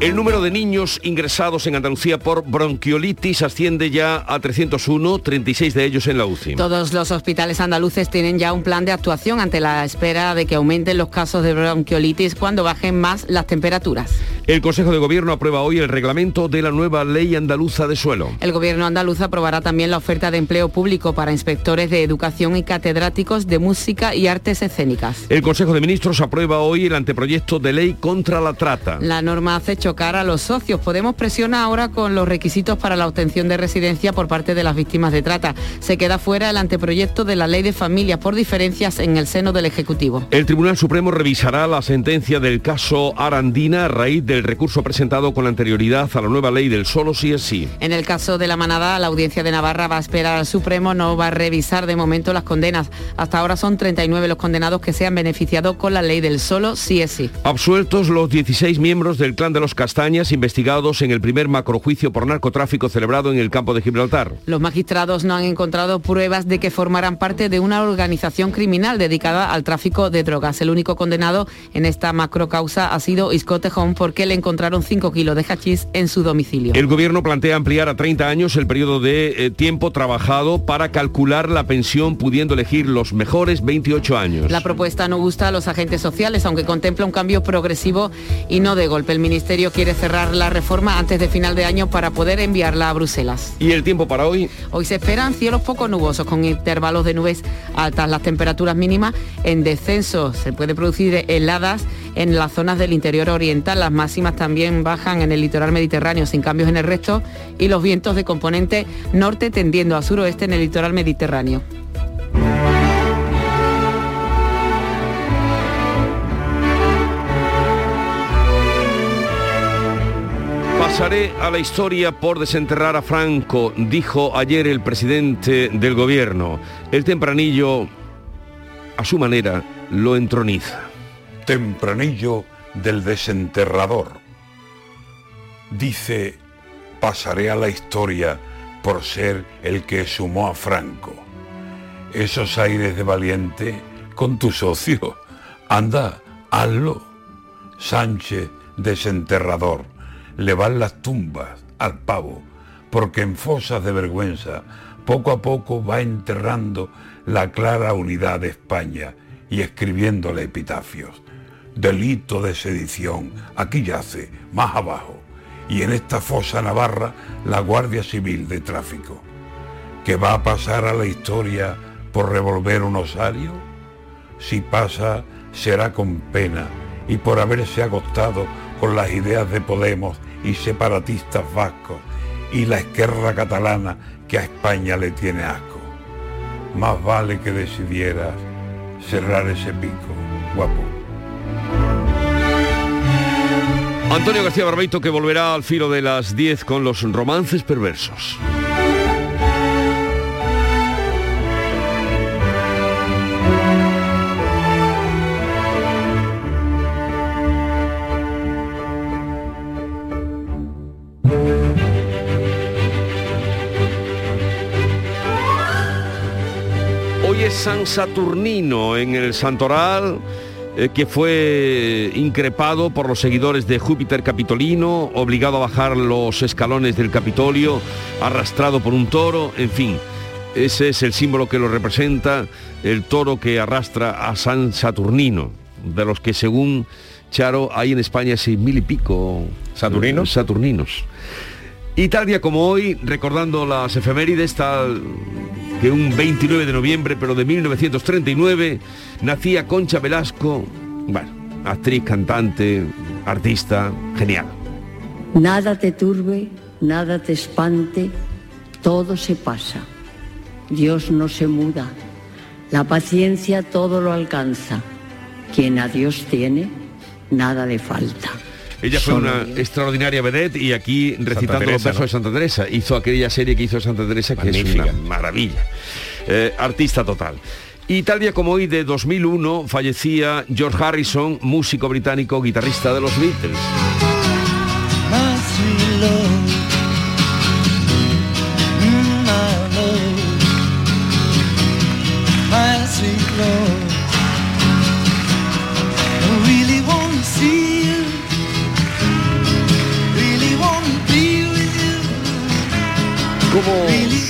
El número de niños ingresados en Andalucía por bronquiolitis asciende ya a 301, 36 de ellos en la UCI. Todos los hospitales andaluces tienen ya un plan de actuación ante la espera de que aumenten los casos de bronquiolitis cuando bajen más las temperaturas. El Consejo de Gobierno aprueba hoy el reglamento de la nueva ley andaluza de suelo. El Gobierno andaluz aprobará también la oferta de empleo público para inspectores de educación y catedráticos de música y artes escénicas. El Consejo de Ministros aprueba hoy el anteproyecto de ley contra la trata. La norma hace chocar a los socios. Podemos presionar ahora con los requisitos para la obtención de residencia por parte de las víctimas de trata. Se queda fuera el anteproyecto de la ley de familia por diferencias en el seno del Ejecutivo. El Tribunal Supremo revisará la sentencia del caso Arandina a raíz del recurso presentado con anterioridad a la nueva ley del solo sí es sí. En el caso de la manada, la audiencia de Navarra va a esperar al Supremo, no va a revisar de momento las condenas. Hasta ahora son 39 los condenados que se han beneficiado con la ley del solo sí es sí. Absueltos los 16 miembros del clan de los Castañas investigados en el primer macrojuicio por narcotráfico celebrado en el campo de Gibraltar. Los magistrados no han encontrado pruebas de que formaran parte de una organización criminal dedicada al tráfico de drogas. El único condenado en esta macrocausa ha sido Isco Tejón porque le encontraron 5 kilos de hachís en su domicilio. El gobierno plantea ampliar a 30 años el periodo de eh, tiempo trabajado para calcular la pensión pudiendo elegir los mejores 28 años. La propuesta no gusta a los agentes sociales, aunque contempla un cambio progresivo y no de golpe. El Ministerio quiere cerrar la reforma antes de final de año para poder enviarla a Bruselas. ¿Y el tiempo para hoy? Hoy se esperan cielos poco nubosos con intervalos de nubes altas. Las temperaturas mínimas en descenso. Se puede producir heladas en las zonas del interior oriental. Las máximas también bajan en el litoral mediterráneo sin cambios en el resto y los vientos de componente norte tendiendo a suroeste en el litoral mediterráneo. Pasaré a la historia por desenterrar a Franco, dijo ayer el presidente del gobierno. El tempranillo, a su manera, lo entroniza. Tempranillo del desenterrador. Dice, pasaré a la historia por ser el que sumó a Franco. Esos aires de valiente con tu socio. Anda, hazlo. Sánchez, desenterrador le van las tumbas al pavo, porque en fosas de vergüenza poco a poco va enterrando la clara unidad de España y escribiéndole epitafios. Delito de sedición, aquí yace, más abajo, y en esta fosa navarra la Guardia Civil de Tráfico. ¿Que va a pasar a la historia por revolver un osario? Si pasa, será con pena y por haberse agostado con las ideas de Podemos y separatistas vascos y la esquerra catalana que a España le tiene asco. Más vale que decidieras cerrar ese pico, guapo. Antonio García Barbeito que volverá al filo de las 10 con los romances perversos. San Saturnino en el Santoral eh, que fue increpado por los seguidores de Júpiter Capitolino, obligado a bajar los escalones del Capitolio, arrastrado por un toro, en fin. Ese es el símbolo que lo representa, el toro que arrastra a San Saturnino, de los que según Charo hay en España seis mil y pico ¿Saturninos? Saturninos. Y tal día como hoy, recordando las efemérides, tal que un 29 de noviembre, pero de 1939, nacía Concha Velasco, bueno, actriz, cantante, artista, genial. Nada te turbe, nada te espante, todo se pasa. Dios no se muda, la paciencia todo lo alcanza. Quien a Dios tiene, nada le falta. Ella fue una extraordinaria vedette y aquí recitando los versos ¿no? de Santa Teresa. Hizo aquella serie que hizo Santa Teresa que Magnífica. es una maravilla. Eh, artista total. Y tal día como hoy de 2001 fallecía George Harrison, músico británico, guitarrista de los Beatles.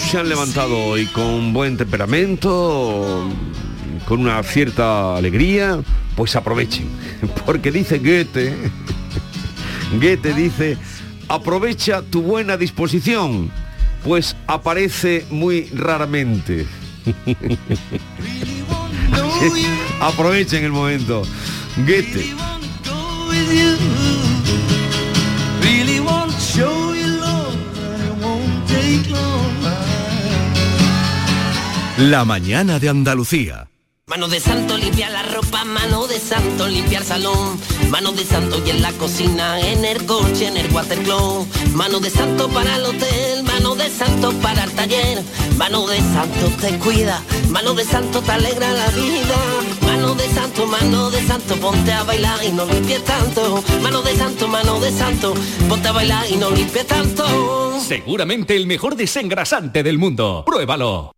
Se han levantado hoy? ¿Con buen temperamento? ¿Con una cierta alegría? Pues aprovechen. Porque dice Goethe, Goethe dice, aprovecha tu buena disposición, pues aparece muy raramente. Aprovechen el momento. Goethe. La mañana de Andalucía. Mano de santo limpia la ropa, mano de santo limpia el salón, mano de santo y en la cocina, en el coche, en el watercloak, mano de santo para el hotel, mano de santo para el taller, mano de santo te cuida, mano de santo te alegra la vida, mano de santo, mano de santo, ponte a bailar y no limpies tanto, mano de santo, mano de santo, ponte a bailar y no limpies tanto. Seguramente el mejor desengrasante del mundo. Pruébalo.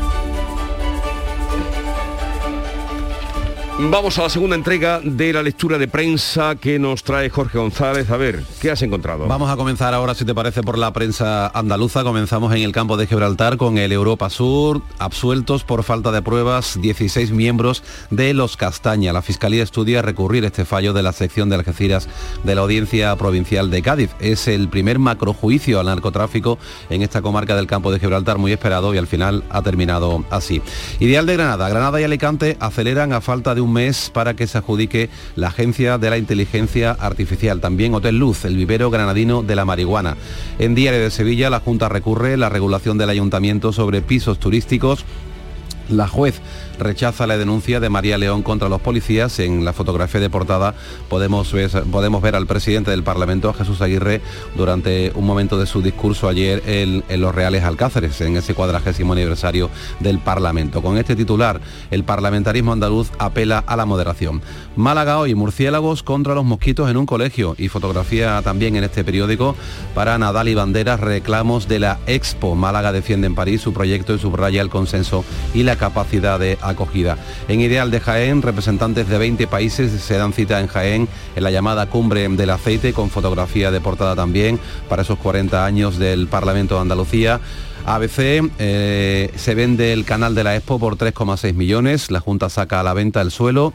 Vamos a la segunda entrega de la lectura de prensa que nos trae Jorge González. A ver, ¿qué has encontrado? Vamos a comenzar ahora, si te parece, por la prensa andaluza. Comenzamos en el campo de Gibraltar con el Europa Sur, absueltos por falta de pruebas 16 miembros de los Castaña. La Fiscalía estudia recurrir este fallo de la sección de Algeciras de la Audiencia Provincial de Cádiz. Es el primer macrojuicio al narcotráfico en esta comarca del campo de Gibraltar, muy esperado y al final ha terminado así. Ideal de Granada. Granada y Alicante aceleran a falta de un mes para que se adjudique la Agencia de la Inteligencia Artificial. También Hotel Luz, el vivero granadino de la marihuana. En Diario de Sevilla, la Junta recurre la regulación del Ayuntamiento sobre pisos turísticos La juez rechaza la denuncia de María León contra los policías. En la fotografía de portada podemos ver, podemos ver al presidente del Parlamento, Jesús Aguirre, durante un momento de su discurso ayer en, los Reales Alcáceres, en ese cuadragésimo aniversario del Parlamento. Con este titular, el parlamentarismo andaluz apela a la moderación. Málaga hoy, murciélagos contra los mosquitos en un colegio y fotografía también en este periódico para Nadal y Banderas, reclamos de la Expo. Málaga defiende en París su proyecto y subraya el consenso y la capacidad de acogida. En Ideal de Jaén, representantes de 20 países se dan cita en Jaén en la llamada cumbre del aceite con fotografía de portada también para esos 40 años del Parlamento de Andalucía. ABC eh, se vende el canal de la Expo por 3,6 millones. La Junta saca a la venta el suelo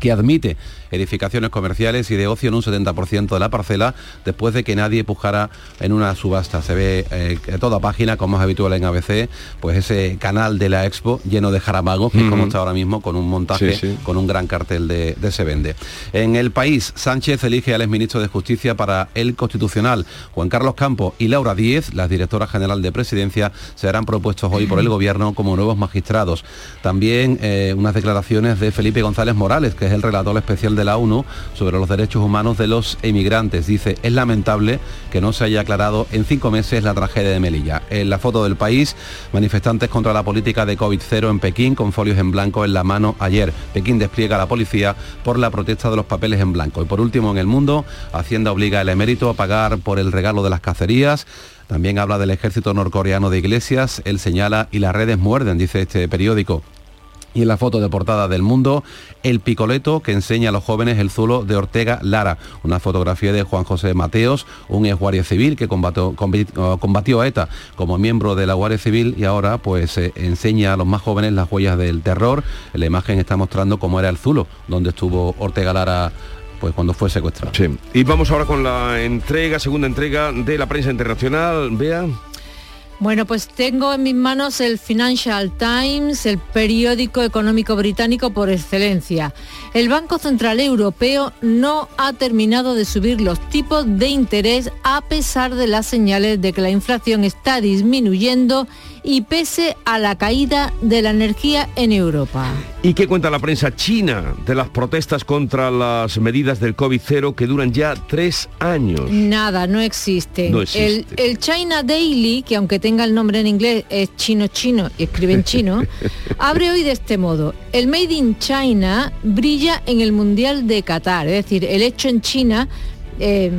que admite edificaciones comerciales y de ocio en un 70% de la parcela después de que nadie pujara en una subasta. Se ve eh, toda página, como es habitual en ABC, pues ese canal de la Expo lleno de jaramagos, que es como está ahora mismo, con un montaje, Sí, sí. con un gran cartel de, de Se Vende. En el país, Sánchez elige al exministro de Justicia para el Constitucional. Juan Carlos Campos y Laura Díez, la directora general de Presidencia, serán propuestos hoy por el Gobierno como nuevos magistrados. También eh, unas declaraciones de Felipe González Morales, que es el relator especial de la ONU sobre los derechos humanos de los emigrantes. Dice, es lamentable que no se haya aclarado en cinco meses la tragedia de Melilla. En la foto del país, manifestantes contra la política de COVID-0 en Pekín con folios en blanco en la mano ayer. Pekín despliega a la policía por la protesta de los papeles en blanco. Y por último, en el mundo, Hacienda obliga al emérito a pagar por el regalo de las cacerías. También habla del ejército norcoreano de iglesias. Él señala y las redes muerden, dice este periódico. Y en la foto de portada del mundo, el picoleto que enseña a los jóvenes el zulo de Ortega Lara. Una fotografía de Juan José Mateos, un ex guardia civil que combatió, a ETA como miembro de la Guardia Civil y ahora pues eh, enseña a los más jóvenes las huellas del terror. La imagen está mostrando cómo era el zulo, donde estuvo Ortega Lara pues cuando fue secuestrado. Sí. Y vamos ahora con la entrega, segunda entrega de la prensa internacional. Vea. Bueno, pues tengo en mis manos el Financial Times, el periódico económico británico por excelencia. El Banco Central Europeo no ha terminado de subir los tipos de interés a pesar de las señales de que la inflación está disminuyendo y pese a la caída de la energía en Europa. ¿Y qué cuenta la prensa china de las protestas contra las medidas del COVID-0 que duran ya tres años? Nada, no existe. No existe. El, el China Daily, que aunque tenga el nombre en inglés es chino chino y escribe en chino, abre hoy de este modo. El Made in China brilla en el Mundial de Qatar, es decir, el hecho en China, eh,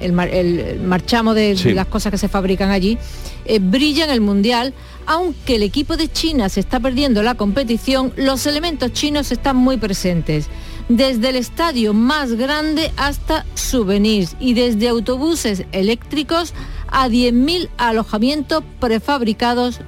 el, mar- el marchamo de, Sí. de las cosas que se fabrican allí, eh, brilla en el Mundial. Aunque el equipo de China se está perdiendo la competición, los elementos chinos están muy presentes. Desde el estadio más grande hasta souvenirs y desde autobuses eléctricos a 10.000 alojamientos prefabricados,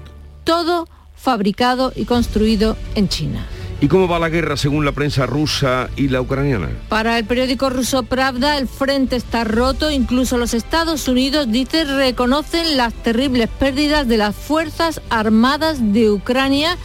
todo fabricado y construido en China. ¿Y cómo va la guerra según la prensa rusa y la ucraniana? Para el periódico ruso Pravda, el frente está roto. Incluso los Estados Unidos, dice, reconocen las terribles pérdidas de las Fuerzas Armadas de Ucrania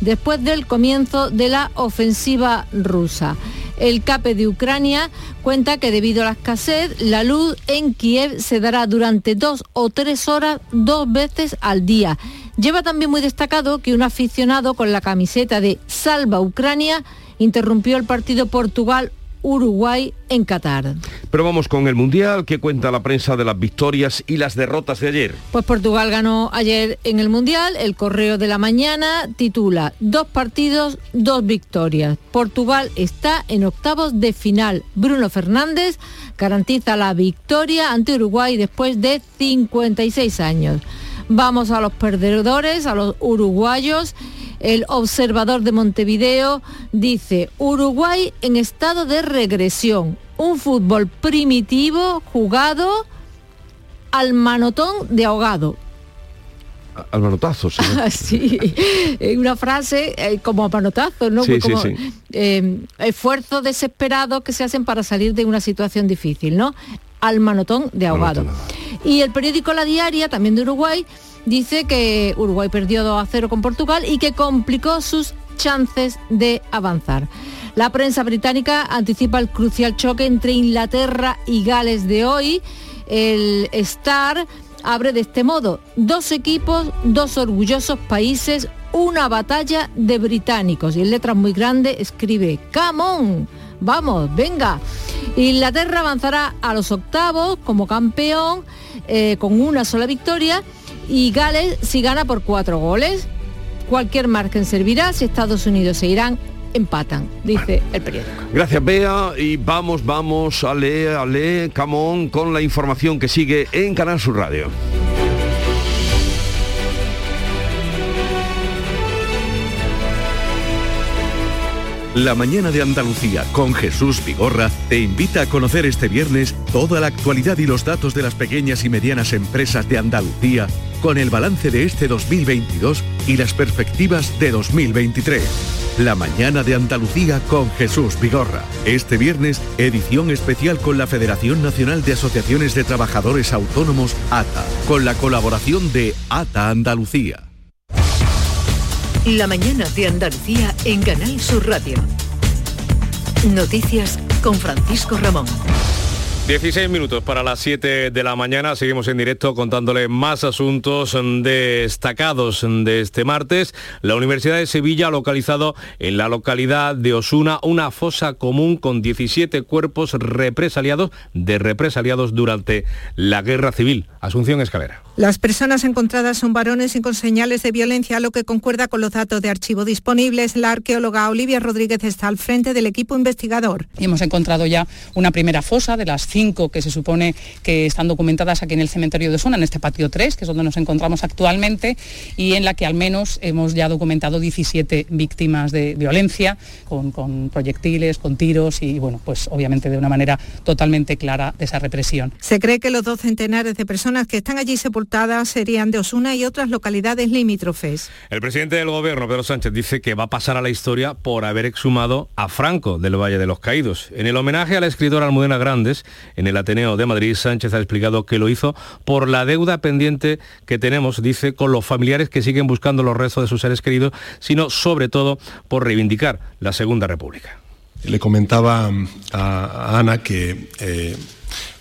después del comienzo de la ofensiva rusa. El CAPE de Ucrania cuenta que debido a la escasez, la luz en Kiev se dará durante dos o tres horas dos veces al día. Lleva también muy destacado que un aficionado con la camiseta de Salva Ucrania interrumpió el partido Portugal-Uruguay en Qatar. Pero vamos con el Mundial, ¿qué cuenta la prensa de las victorias y las derrotas de ayer? Pues Portugal ganó ayer en el Mundial. El Correo de la Mañana titula Dos partidos, dos victorias. Portugal está en octavos de final. Bruno Fernández garantiza la victoria ante Uruguay después de 56 años. Vamos a los perdedores, a los uruguayos. El observador de Montevideo dice, Uruguay en estado de regresión, un fútbol primitivo jugado al manotón de ahogado. Al manotazo, sí. sí, una frase eh, como manotazo, ¿no? Sí, sí, Como, sí. eh, esfuerzos desesperados que se hacen para salir de una situación difícil, ¿no? Al manotón de ahogado. Y el periódico La Diaria, también de Uruguay, dice que Uruguay perdió 2 a 0 con Portugal y que complicó sus chances de avanzar. La prensa británica anticipa el crucial choque entre Inglaterra y Gales de hoy. El Star abre de este modo, dos equipos, dos orgullosos países, una batalla de británicos. Y en letras muy grandes escribe, come on, vamos, venga. Inglaterra avanzará a los octavos como campeón eh, con una sola victoria y Gales si gana por cuatro goles. Cualquier margen servirá si Estados Unidos e Irán empatan, dice el periódico. Gracias, Bea. Y vamos, vamos, ale, ale, camón, con la información que sigue en Canal Sur Radio. La mañana de Andalucía con Jesús Vigorra te invita a conocer este viernes toda la actualidad y los datos de las pequeñas y medianas empresas de Andalucía con el balance de este 2022 y las perspectivas de 2023. La mañana de Andalucía con Jesús Vigorra. Este viernes, edición especial con la Federación Nacional de Asociaciones de Trabajadores Autónomos, ATA, con la colaboración de ATA Andalucía. La mañana de Andalucía en Canal Sur Radio. Noticias con Francisco Ramón. 16 minutos para las 7 de la mañana. Seguimos en directo contándole más asuntos destacados de este martes. La Universidad de Sevilla ha localizado en la localidad de Osuna una fosa común con 17 cuerpos represaliados de represaliados durante la guerra civil. Asunción Escalera. Las personas encontradas son varones y con señales de violencia, lo que concuerda con los datos de archivo disponibles. La arqueóloga Olivia Rodríguez está al frente del equipo investigador. Y hemos encontrado ya una primera fosa de las cinco que se supone que están documentadas aquí en el cementerio de Osuna, en este patio 3, que es donde nos encontramos actualmente, y en la que al menos hemos ya documentado 17 víctimas de violencia, con, con proyectiles, con tiros y, bueno, pues obviamente de una manera totalmente clara de esa represión. Se cree que los dos centenares de personas que están allí sepultadas serían de Osuna y otras localidades limítrofes. El presidente del gobierno, Pedro Sánchez, dice que va a pasar a la historia por haber exhumado a Franco del Valle de los Caídos. En el homenaje a la escritora Almudena Grandes, en el Ateneo de Madrid, Sánchez ha explicado que lo hizo por la deuda pendiente que tenemos, dice, con los familiares que siguen buscando los restos de sus seres queridos, sino sobre todo por reivindicar la Segunda República. Le comentaba a Ana que, eh,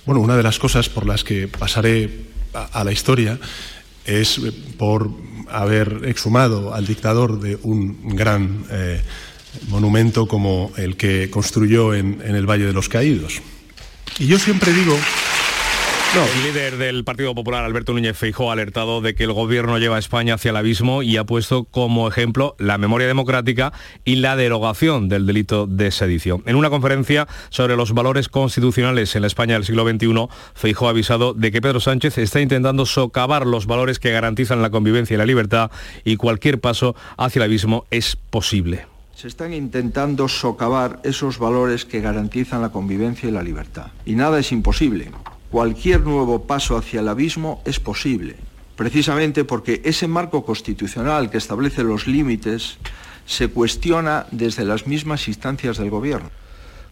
bueno, una de las cosas por las que pasaré a, la historia es por haber exhumado al dictador de un gran eh, monumento como el que construyó en, en el Valle de los Caídos. Y yo siempre digo el líder del Partido Popular, Alberto Núñez Feijóo, ha alertado de que el gobierno lleva a España hacia el abismo y ha puesto como ejemplo la memoria democrática y la derogación del delito de sedición. En una conferencia sobre los valores constitucionales en la España del siglo XXI, Feijóo ha avisado de que Pedro Sánchez está intentando socavar los valores que garantizan la convivencia y la libertad y cualquier paso hacia el abismo es posible. Se están intentando socavar esos valores que garantizan la convivencia y la libertad. Y nada es imposible cualquier nuevo paso hacia el abismo es posible, precisamente porque ese marco constitucional que establece los límites se cuestiona desde las mismas instancias del Gobierno.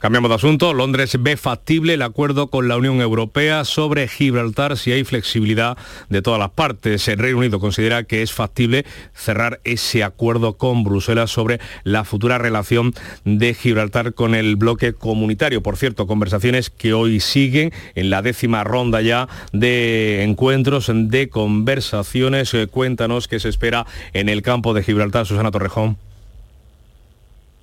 Cambiamos de asunto. Londres ve factible el acuerdo con la Unión Europea sobre Gibraltar si hay flexibilidad de todas las partes. El Reino Unido considera que es factible cerrar ese acuerdo con Bruselas sobre la futura relación de Gibraltar con el bloque comunitario. Por cierto, conversaciones que hoy siguen en la décima ronda ya de encuentros, de conversaciones. Eh, cuéntanos qué se espera en el campo de Gibraltar, Susana Torrejón.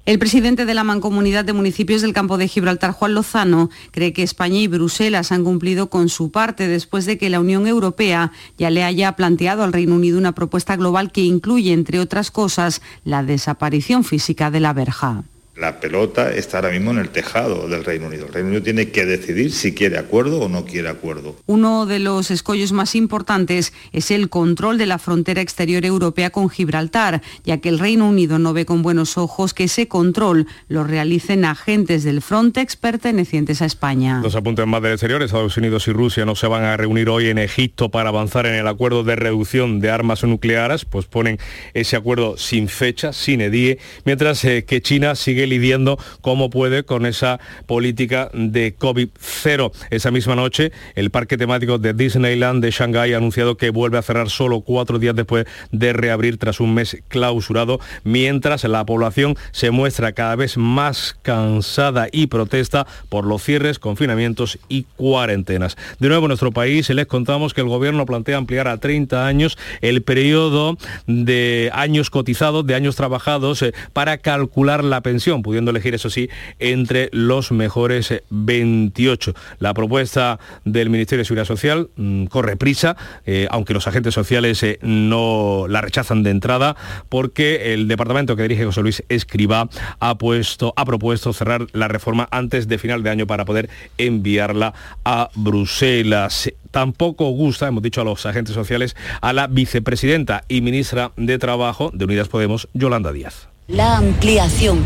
El presidente de la Mancomunidad de Municipios del Campo de Gibraltar, Juan Lozano, cree que España y Bruselas han cumplido con su parte después de que la Unión Europea ya le haya planteado al Reino Unido una propuesta global que incluye, entre otras cosas, la desaparición física de la verja. La pelota está ahora mismo en el tejado del Reino Unido. El Reino Unido tiene que decidir si quiere acuerdo o no quiere acuerdo. Uno de los escollos más importantes es el control de la frontera exterior europea con Gibraltar, ya que el Reino Unido no ve con buenos ojos que ese control lo realicen agentes del Frontex pertenecientes a España. Dos apuntes más del exterior. Estados Unidos y Rusia no se van a reunir hoy en Egipto para avanzar en el acuerdo de reducción de armas nucleares, pues ponen ese acuerdo sin fecha, sin edie, mientras eh, que China sigue sigue lidiando como puede con esa política de COVID-0. Esa misma noche, el parque temático de Disneyland de Shanghái ha anunciado que vuelve a cerrar solo cuatro días después de reabrir tras un mes clausurado, mientras la población se muestra cada vez más cansada y protesta por los cierres, confinamientos y cuarentenas. De nuevo en nuestro país les contamos que el gobierno plantea ampliar a 30 años el periodo de años cotizados, de años trabajados, eh, para calcular la pensión, pudiendo elegir, eso sí, entre los mejores 28. La propuesta del Ministerio de Seguridad Social mm, corre prisa, eh, aunque los agentes sociales eh, no la rechazan de entrada, porque el departamento que dirige José Luis Escriba ha, puesto, ha propuesto cerrar la reforma antes de final de año para poder enviarla a Bruselas tampoco gusta, hemos dicho a los agentes sociales, a la vicepresidenta y ministra de Trabajo de Unidas Podemos, Yolanda Díaz. La ampliación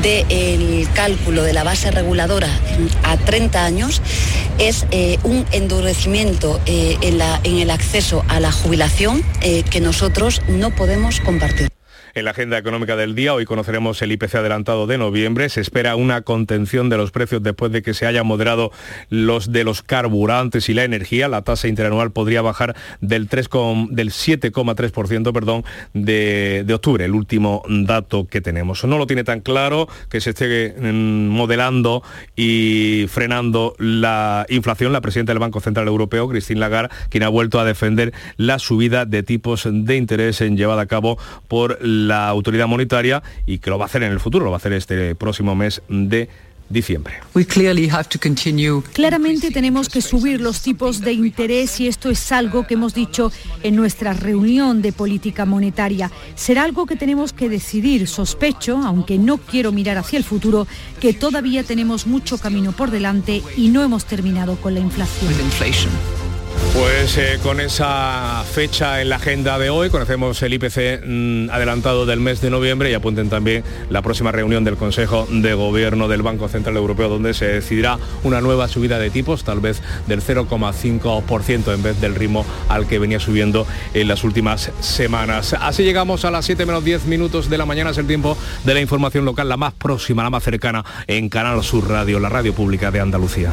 del cálculo de la base reguladora a 30 años es eh, un endurecimiento eh, en, el acceso a la jubilación eh, que nosotros no podemos compartir. En la agenda económica del día, hoy conoceremos el IPC adelantado de noviembre. Se espera una contención de los precios después de que se hayan moderado los de los carburantes y la energía. La tasa interanual podría bajar del, 3 con- del 7,3% perdón, de, de octubre, el último dato que tenemos. No lo tiene tan claro que se esté mm, modelando y frenando la inflación. La presidenta del Banco Central Europeo, Christine Lagarde, quien ha vuelto a defender la subida de tipos de interés en- llevada a cabo por la autoridad monetaria y que lo va a hacer en el futuro, lo va a hacer este próximo mes de diciembre. Claramente tenemos que subir los tipos de interés y esto es algo que hemos dicho en nuestra reunión de política monetaria. Será algo que tenemos que decidir. Sospecho, aunque no quiero mirar hacia el futuro, que todavía tenemos mucho camino por delante y no hemos terminado con la inflación. Pues eh, con esa fecha en la agenda de hoy, conocemos el IPC mm, adelantado del mes de noviembre y apunten también la próxima reunión del Consejo de Gobierno del Banco Central Europeo, donde se decidirá una nueva subida de tipos, tal vez del 0,5% en vez del ritmo al que venía subiendo en las últimas semanas. Así llegamos a las 7 menos 10 minutos de la mañana, es el tiempo de la información local, la más próxima, la más cercana en Canal Sur Radio, la radio pública de Andalucía.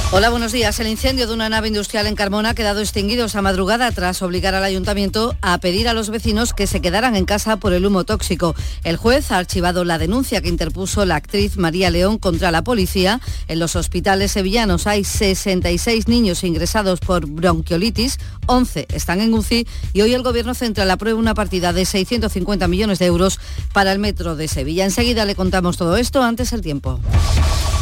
Hola, buenos días. El incendio de una nave industrial en Carmona ha quedado extinguido esa madrugada tras obligar al ayuntamiento a pedir a los vecinos que se quedaran en casa por el humo tóxico. El juez ha archivado la denuncia que interpuso la actriz María León contra la policía. En los hospitales sevillanos hay 66 niños ingresados por bronquiolitis, 11 están en UCI y hoy el Gobierno Central aprueba una partida de 650 millones de euros para el metro de Sevilla. Enseguida le contamos todo esto, antes el tiempo.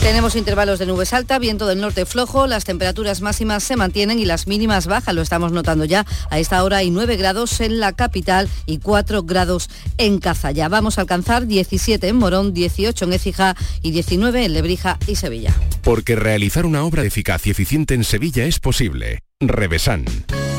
Tenemos intervalos de nubes alta, viento del norte las temperaturas máximas se mantienen y las mínimas bajas, lo estamos notando ya. A esta hora hay 9 grados en la capital y 4 grados en Cazalla. Vamos a alcanzar 17 en Morón, 18 en Écija y 19 en Lebrija y Sevilla. Porque realizar una obra eficaz y eficiente en Sevilla es posible. Revesan.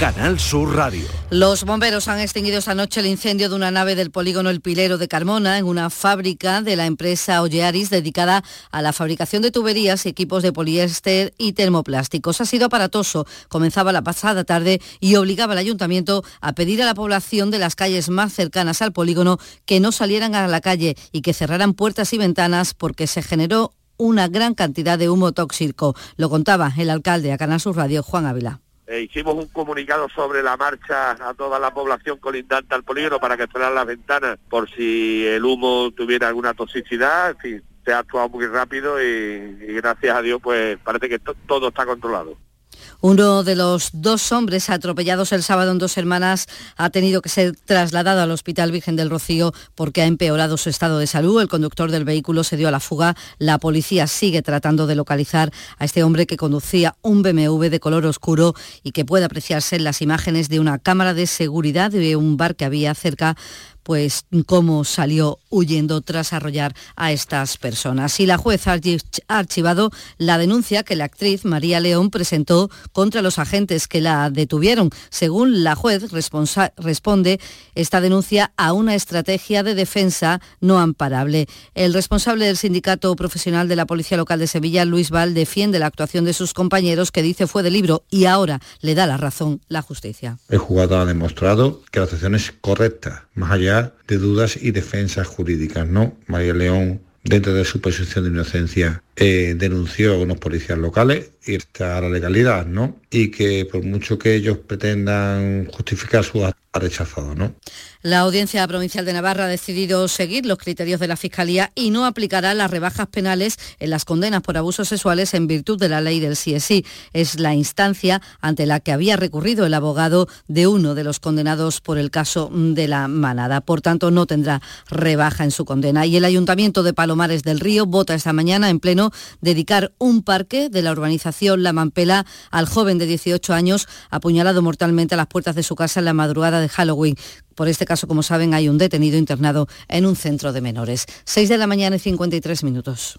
Canal Sur Radio. Los bomberos han extinguido esta noche el incendio de una nave del polígono El Pilero de Carmona en una fábrica de la empresa Ollearis dedicada a la fabricación de tuberías y equipos de poliéster y termoplásticos. Ha sido aparatoso. Comenzaba la pasada tarde y obligaba al ayuntamiento a pedir a la población de las calles más cercanas al polígono que no salieran a la calle y que cerraran puertas y ventanas porque se generó una gran cantidad de humo tóxico. Lo contaba el alcalde a Canal Sur Radio, Juan Ávila. Eh, hicimos un comunicado sobre la marcha a toda la población colindante al polígono para que cerraran las ventanas por si el humo tuviera alguna toxicidad. En fin, se ha actuado muy rápido y, gracias a Dios pues parece que to- todo está controlado. Uno de los dos hombres atropellados el sábado en dos hermanas ha tenido que ser trasladado al Hospital Virgen del Rocío porque ha empeorado su estado de salud. El conductor del vehículo se dio a la fuga. La policía sigue tratando de localizar a este hombre que conducía un BMW de color oscuro y que puede apreciarse en las imágenes de una cámara de seguridad de un bar que había cerca pues cómo salió huyendo tras arrollar a estas personas. Y la juez ha archivado la denuncia que la actriz María León presentó contra los agentes que la detuvieron. Según la juez, responde esta denuncia a una estrategia de defensa no amparable. El responsable del sindicato profesional de la Policía Local de Sevilla, Luis Val, defiende la actuación de sus compañeros que dice fue de libro y ahora le da la razón la justicia. El jugador ha demostrado que la actuación es correcta, más allá de dudas y defensas jurídicas, ¿no? María León dentro de su posición de inocencia, eh, denunció a unos policías locales y a la legalidad, ¿no? Y que por mucho que ellos pretendan justificar su ha rechazado, ¿no? La Audiencia Provincial de Navarra ha decidido seguir los criterios de la Fiscalía y no aplicará las rebajas penales en las condenas por abusos sexuales en virtud de la ley del CSI. Es la instancia ante la que había recurrido el abogado de uno de los condenados por el caso de la manada. Por tanto, no tendrá rebaja en su condena. Y el Ayuntamiento de Palomares del Río vota esta mañana en pleno dedicar un parque de la urbanización La Mampela al joven de 18 años apuñalado mortalmente a las puertas de su casa en la madrugada de Halloween. Por este caso, como saben, hay un detenido internado en un centro de menores. 6 de la mañana y 53 minutos.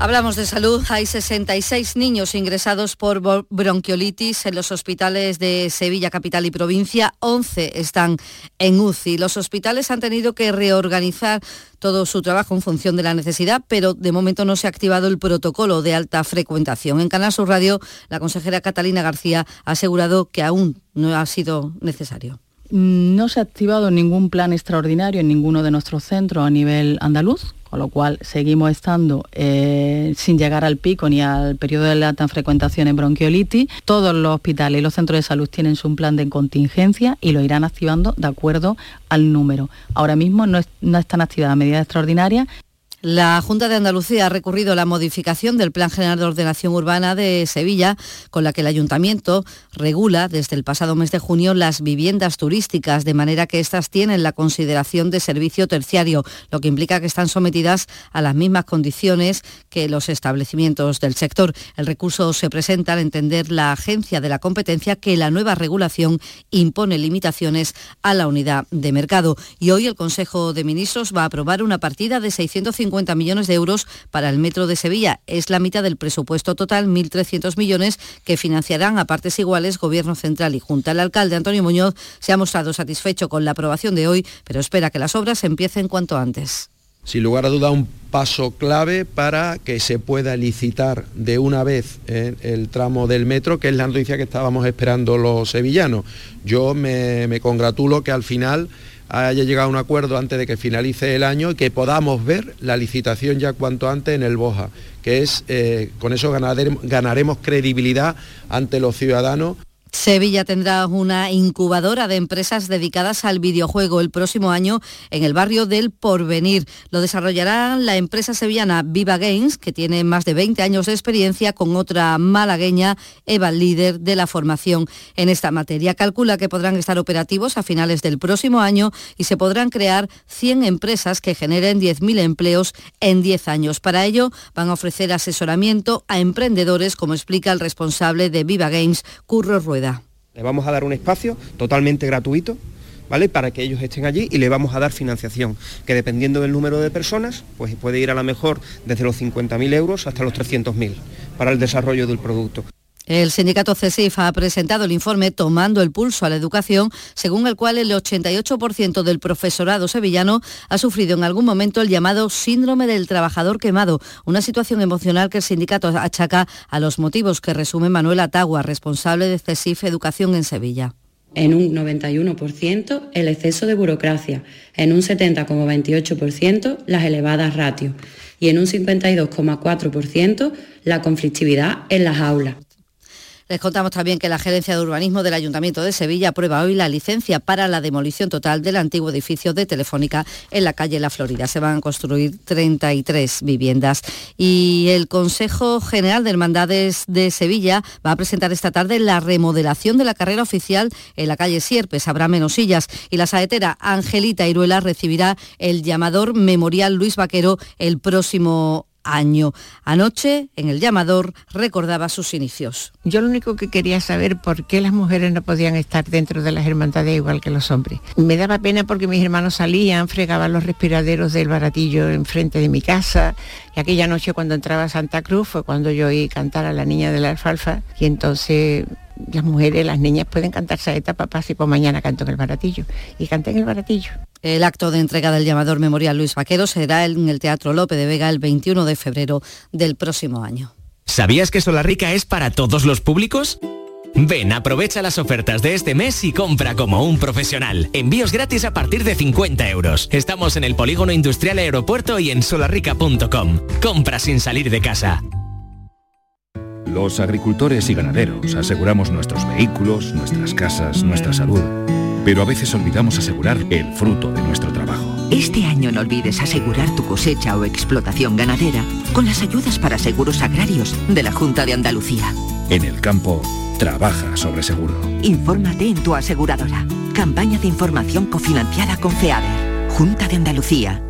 Hablamos de salud. Hay 66 niños ingresados por bronquiolitis en los hospitales de Sevilla, capital y provincia. 11 están en UCI. Los hospitales han tenido que reorganizar todo su trabajo en función de la necesidad, pero de momento no se ha activado el protocolo de alta frecuentación. En Canal Sur Radio, la consejera Catalina García ha asegurado que aún no ha sido necesario. No se ha activado ningún plan extraordinario en ninguno de nuestros centros a nivel andaluz con lo cual seguimos estando eh, sin llegar al pico ni al periodo de la alta frecuentación en bronquiolitis. Todos los hospitales y los centros de salud tienen su plan de contingencia y lo irán activando de acuerdo al número. Ahora mismo no, no están activadas medidas extraordinarias la Junta de Andalucía ha recurrido a la modificación del Plan General de Ordenación Urbana de Sevilla, con la que el Ayuntamiento regula desde el pasado mes de junio las viviendas turísticas, de manera que éstas tienen la consideración de servicio terciario, lo que implica que están sometidas a las mismas condiciones que los establecimientos del sector. El recurso se presenta al entender la Agencia de la Competencia que la nueva regulación impone limitaciones a la unidad de mercado. Y hoy el Consejo de Ministros va a aprobar una partida de 650 millones de euros para el Metro de Sevilla. Es la mitad del presupuesto total, 1.300 millones, que financiarán a partes iguales Gobierno Central y Junta. El alcalde Antonio Muñoz se ha mostrado satisfecho con la aprobación de hoy, pero espera que las obras empiecen cuanto antes. Sin lugar a duda, un paso clave para que se pueda licitar de una vez el tramo del metro, que es la noticia que estábamos esperando los sevillanos. Yo me congratulo que al final haya llegado a un acuerdo antes de que finalice el año y que podamos ver la licitación ya cuanto antes en el Boja, que es, eh, con eso ganaremos credibilidad ante los ciudadanos. Sevilla tendrá una incubadora de empresas dedicadas al videojuego el próximo año en el barrio del Porvenir. Lo desarrollará la empresa sevillana Viva Games, que tiene más de 20 años de experiencia, con otra malagueña, Eva, líder de la formación en esta materia. Calcula que podrán estar operativos a finales del próximo año y se podrán crear 100 empresas que generen 10.000 empleos en 10 años. Para ello van a ofrecer asesoramiento a emprendedores, como explica el responsable de Viva Games, Curro Rueda. Le vamos a dar un espacio totalmente gratuito, ¿vale? Para que ellos estén allí y le vamos a dar financiación, que dependiendo del número de personas, pues puede ir a la mejor desde los 50.000 euros hasta los 300.000 para el desarrollo del producto. El sindicato CESIF ha presentado el informe Tomando el pulso a la educación, según el cual el 88% del profesorado sevillano ha sufrido en algún momento el llamado síndrome del trabajador quemado, una situación emocional que el sindicato achaca a los motivos que resume Manuel Atagua, responsable de CESIF Educación en Sevilla. En un 91% el exceso de burocracia, en un 70,28% las elevadas ratios. Y en un 52,4% la conflictividad en las aulas. Les contamos también que la Gerencia de Urbanismo del Ayuntamiento de Sevilla aprueba hoy la licencia para la demolición total del antiguo edificio de Telefónica en la calle La Florida. Se van a construir 33 viviendas. Y el Consejo General de Hermandades de Sevilla va a presentar esta tarde la remodelación de la carrera oficial en la calle Sierpes. Habrá menos sillas. Y la saetera Angelita Iruela recibirá el llamador Memorial Luis Vaquero el próximo año. Anoche, en el llamador, recordaba sus inicios. Yo lo único que quería saber por qué las mujeres no podían estar dentro de las hermandades igual que los hombres. Me daba pena porque mis hermanos salían, fregaban los respiraderos del baratillo enfrente de mi casa y aquella noche cuando entraba a Santa Cruz fue cuando yo oí cantar a la niña de la alfalfa y entonces las mujeres, las niñas pueden cantar saeta, papá, si por mañana canto en el baratillo. Y canté en el baratillo. El acto de entrega del llamador memorial Luis Vaquero será en el Teatro Lope de Vega el 21 de febrero del próximo año. ¿Sabías que Rica es para todos los públicos? Ven, aprovecha las ofertas de este mes y compra como un profesional. Envíos gratis a partir de 50 euros. Estamos en el Polígono Industrial Aeropuerto y en solarrica.com. Compra sin salir de casa. Los agricultores y ganaderos aseguramos nuestros vehículos, nuestras casas, nuestra salud, pero a veces olvidamos asegurar el fruto de nuestro trabajo. Este año no olvides asegurar tu cosecha o explotación ganadera con las ayudas para seguros agrarios de la Junta de Andalucía. En el campo, trabaja sobre seguro. Infórmate en tu aseguradora. Campaña de información cofinanciada con FEADER. Junta de Andalucía.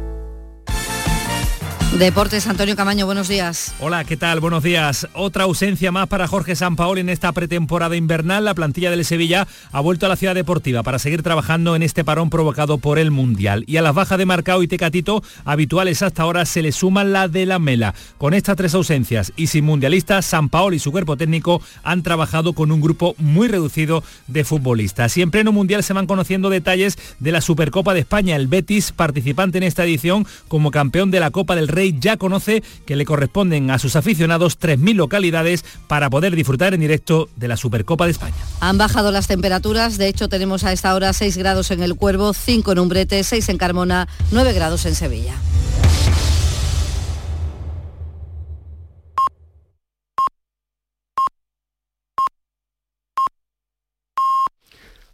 Deportes, Antonio Camaño, buenos días. Hola, ¿qué tal? Buenos días. Otra ausencia más para Jorge Sampaoli en esta pretemporada invernal. La plantilla del Sevilla ha vuelto a la ciudad deportiva para seguir trabajando en este parón provocado por el Mundial. Y a las bajas de Marcao y Tecatito, habituales hasta ahora, se le suman la de la Mela. Con estas tres ausencias y sin mundialistas, Sampaoli y su cuerpo técnico han trabajado con un grupo muy reducido de futbolistas. Y en pleno Mundial se van conociendo detalles de la Supercopa de España. El Betis, participante en esta edición como campeón de la Copa del Ya conoce que le corresponden a sus aficionados 3.000 localidades para poder disfrutar en directo de la Supercopa de España. Han bajado las temperaturas, de hecho tenemos a esta hora 6 grados en el Cuervo, 5 en Umbrete, 6 en Carmona, 9 grados en Sevilla.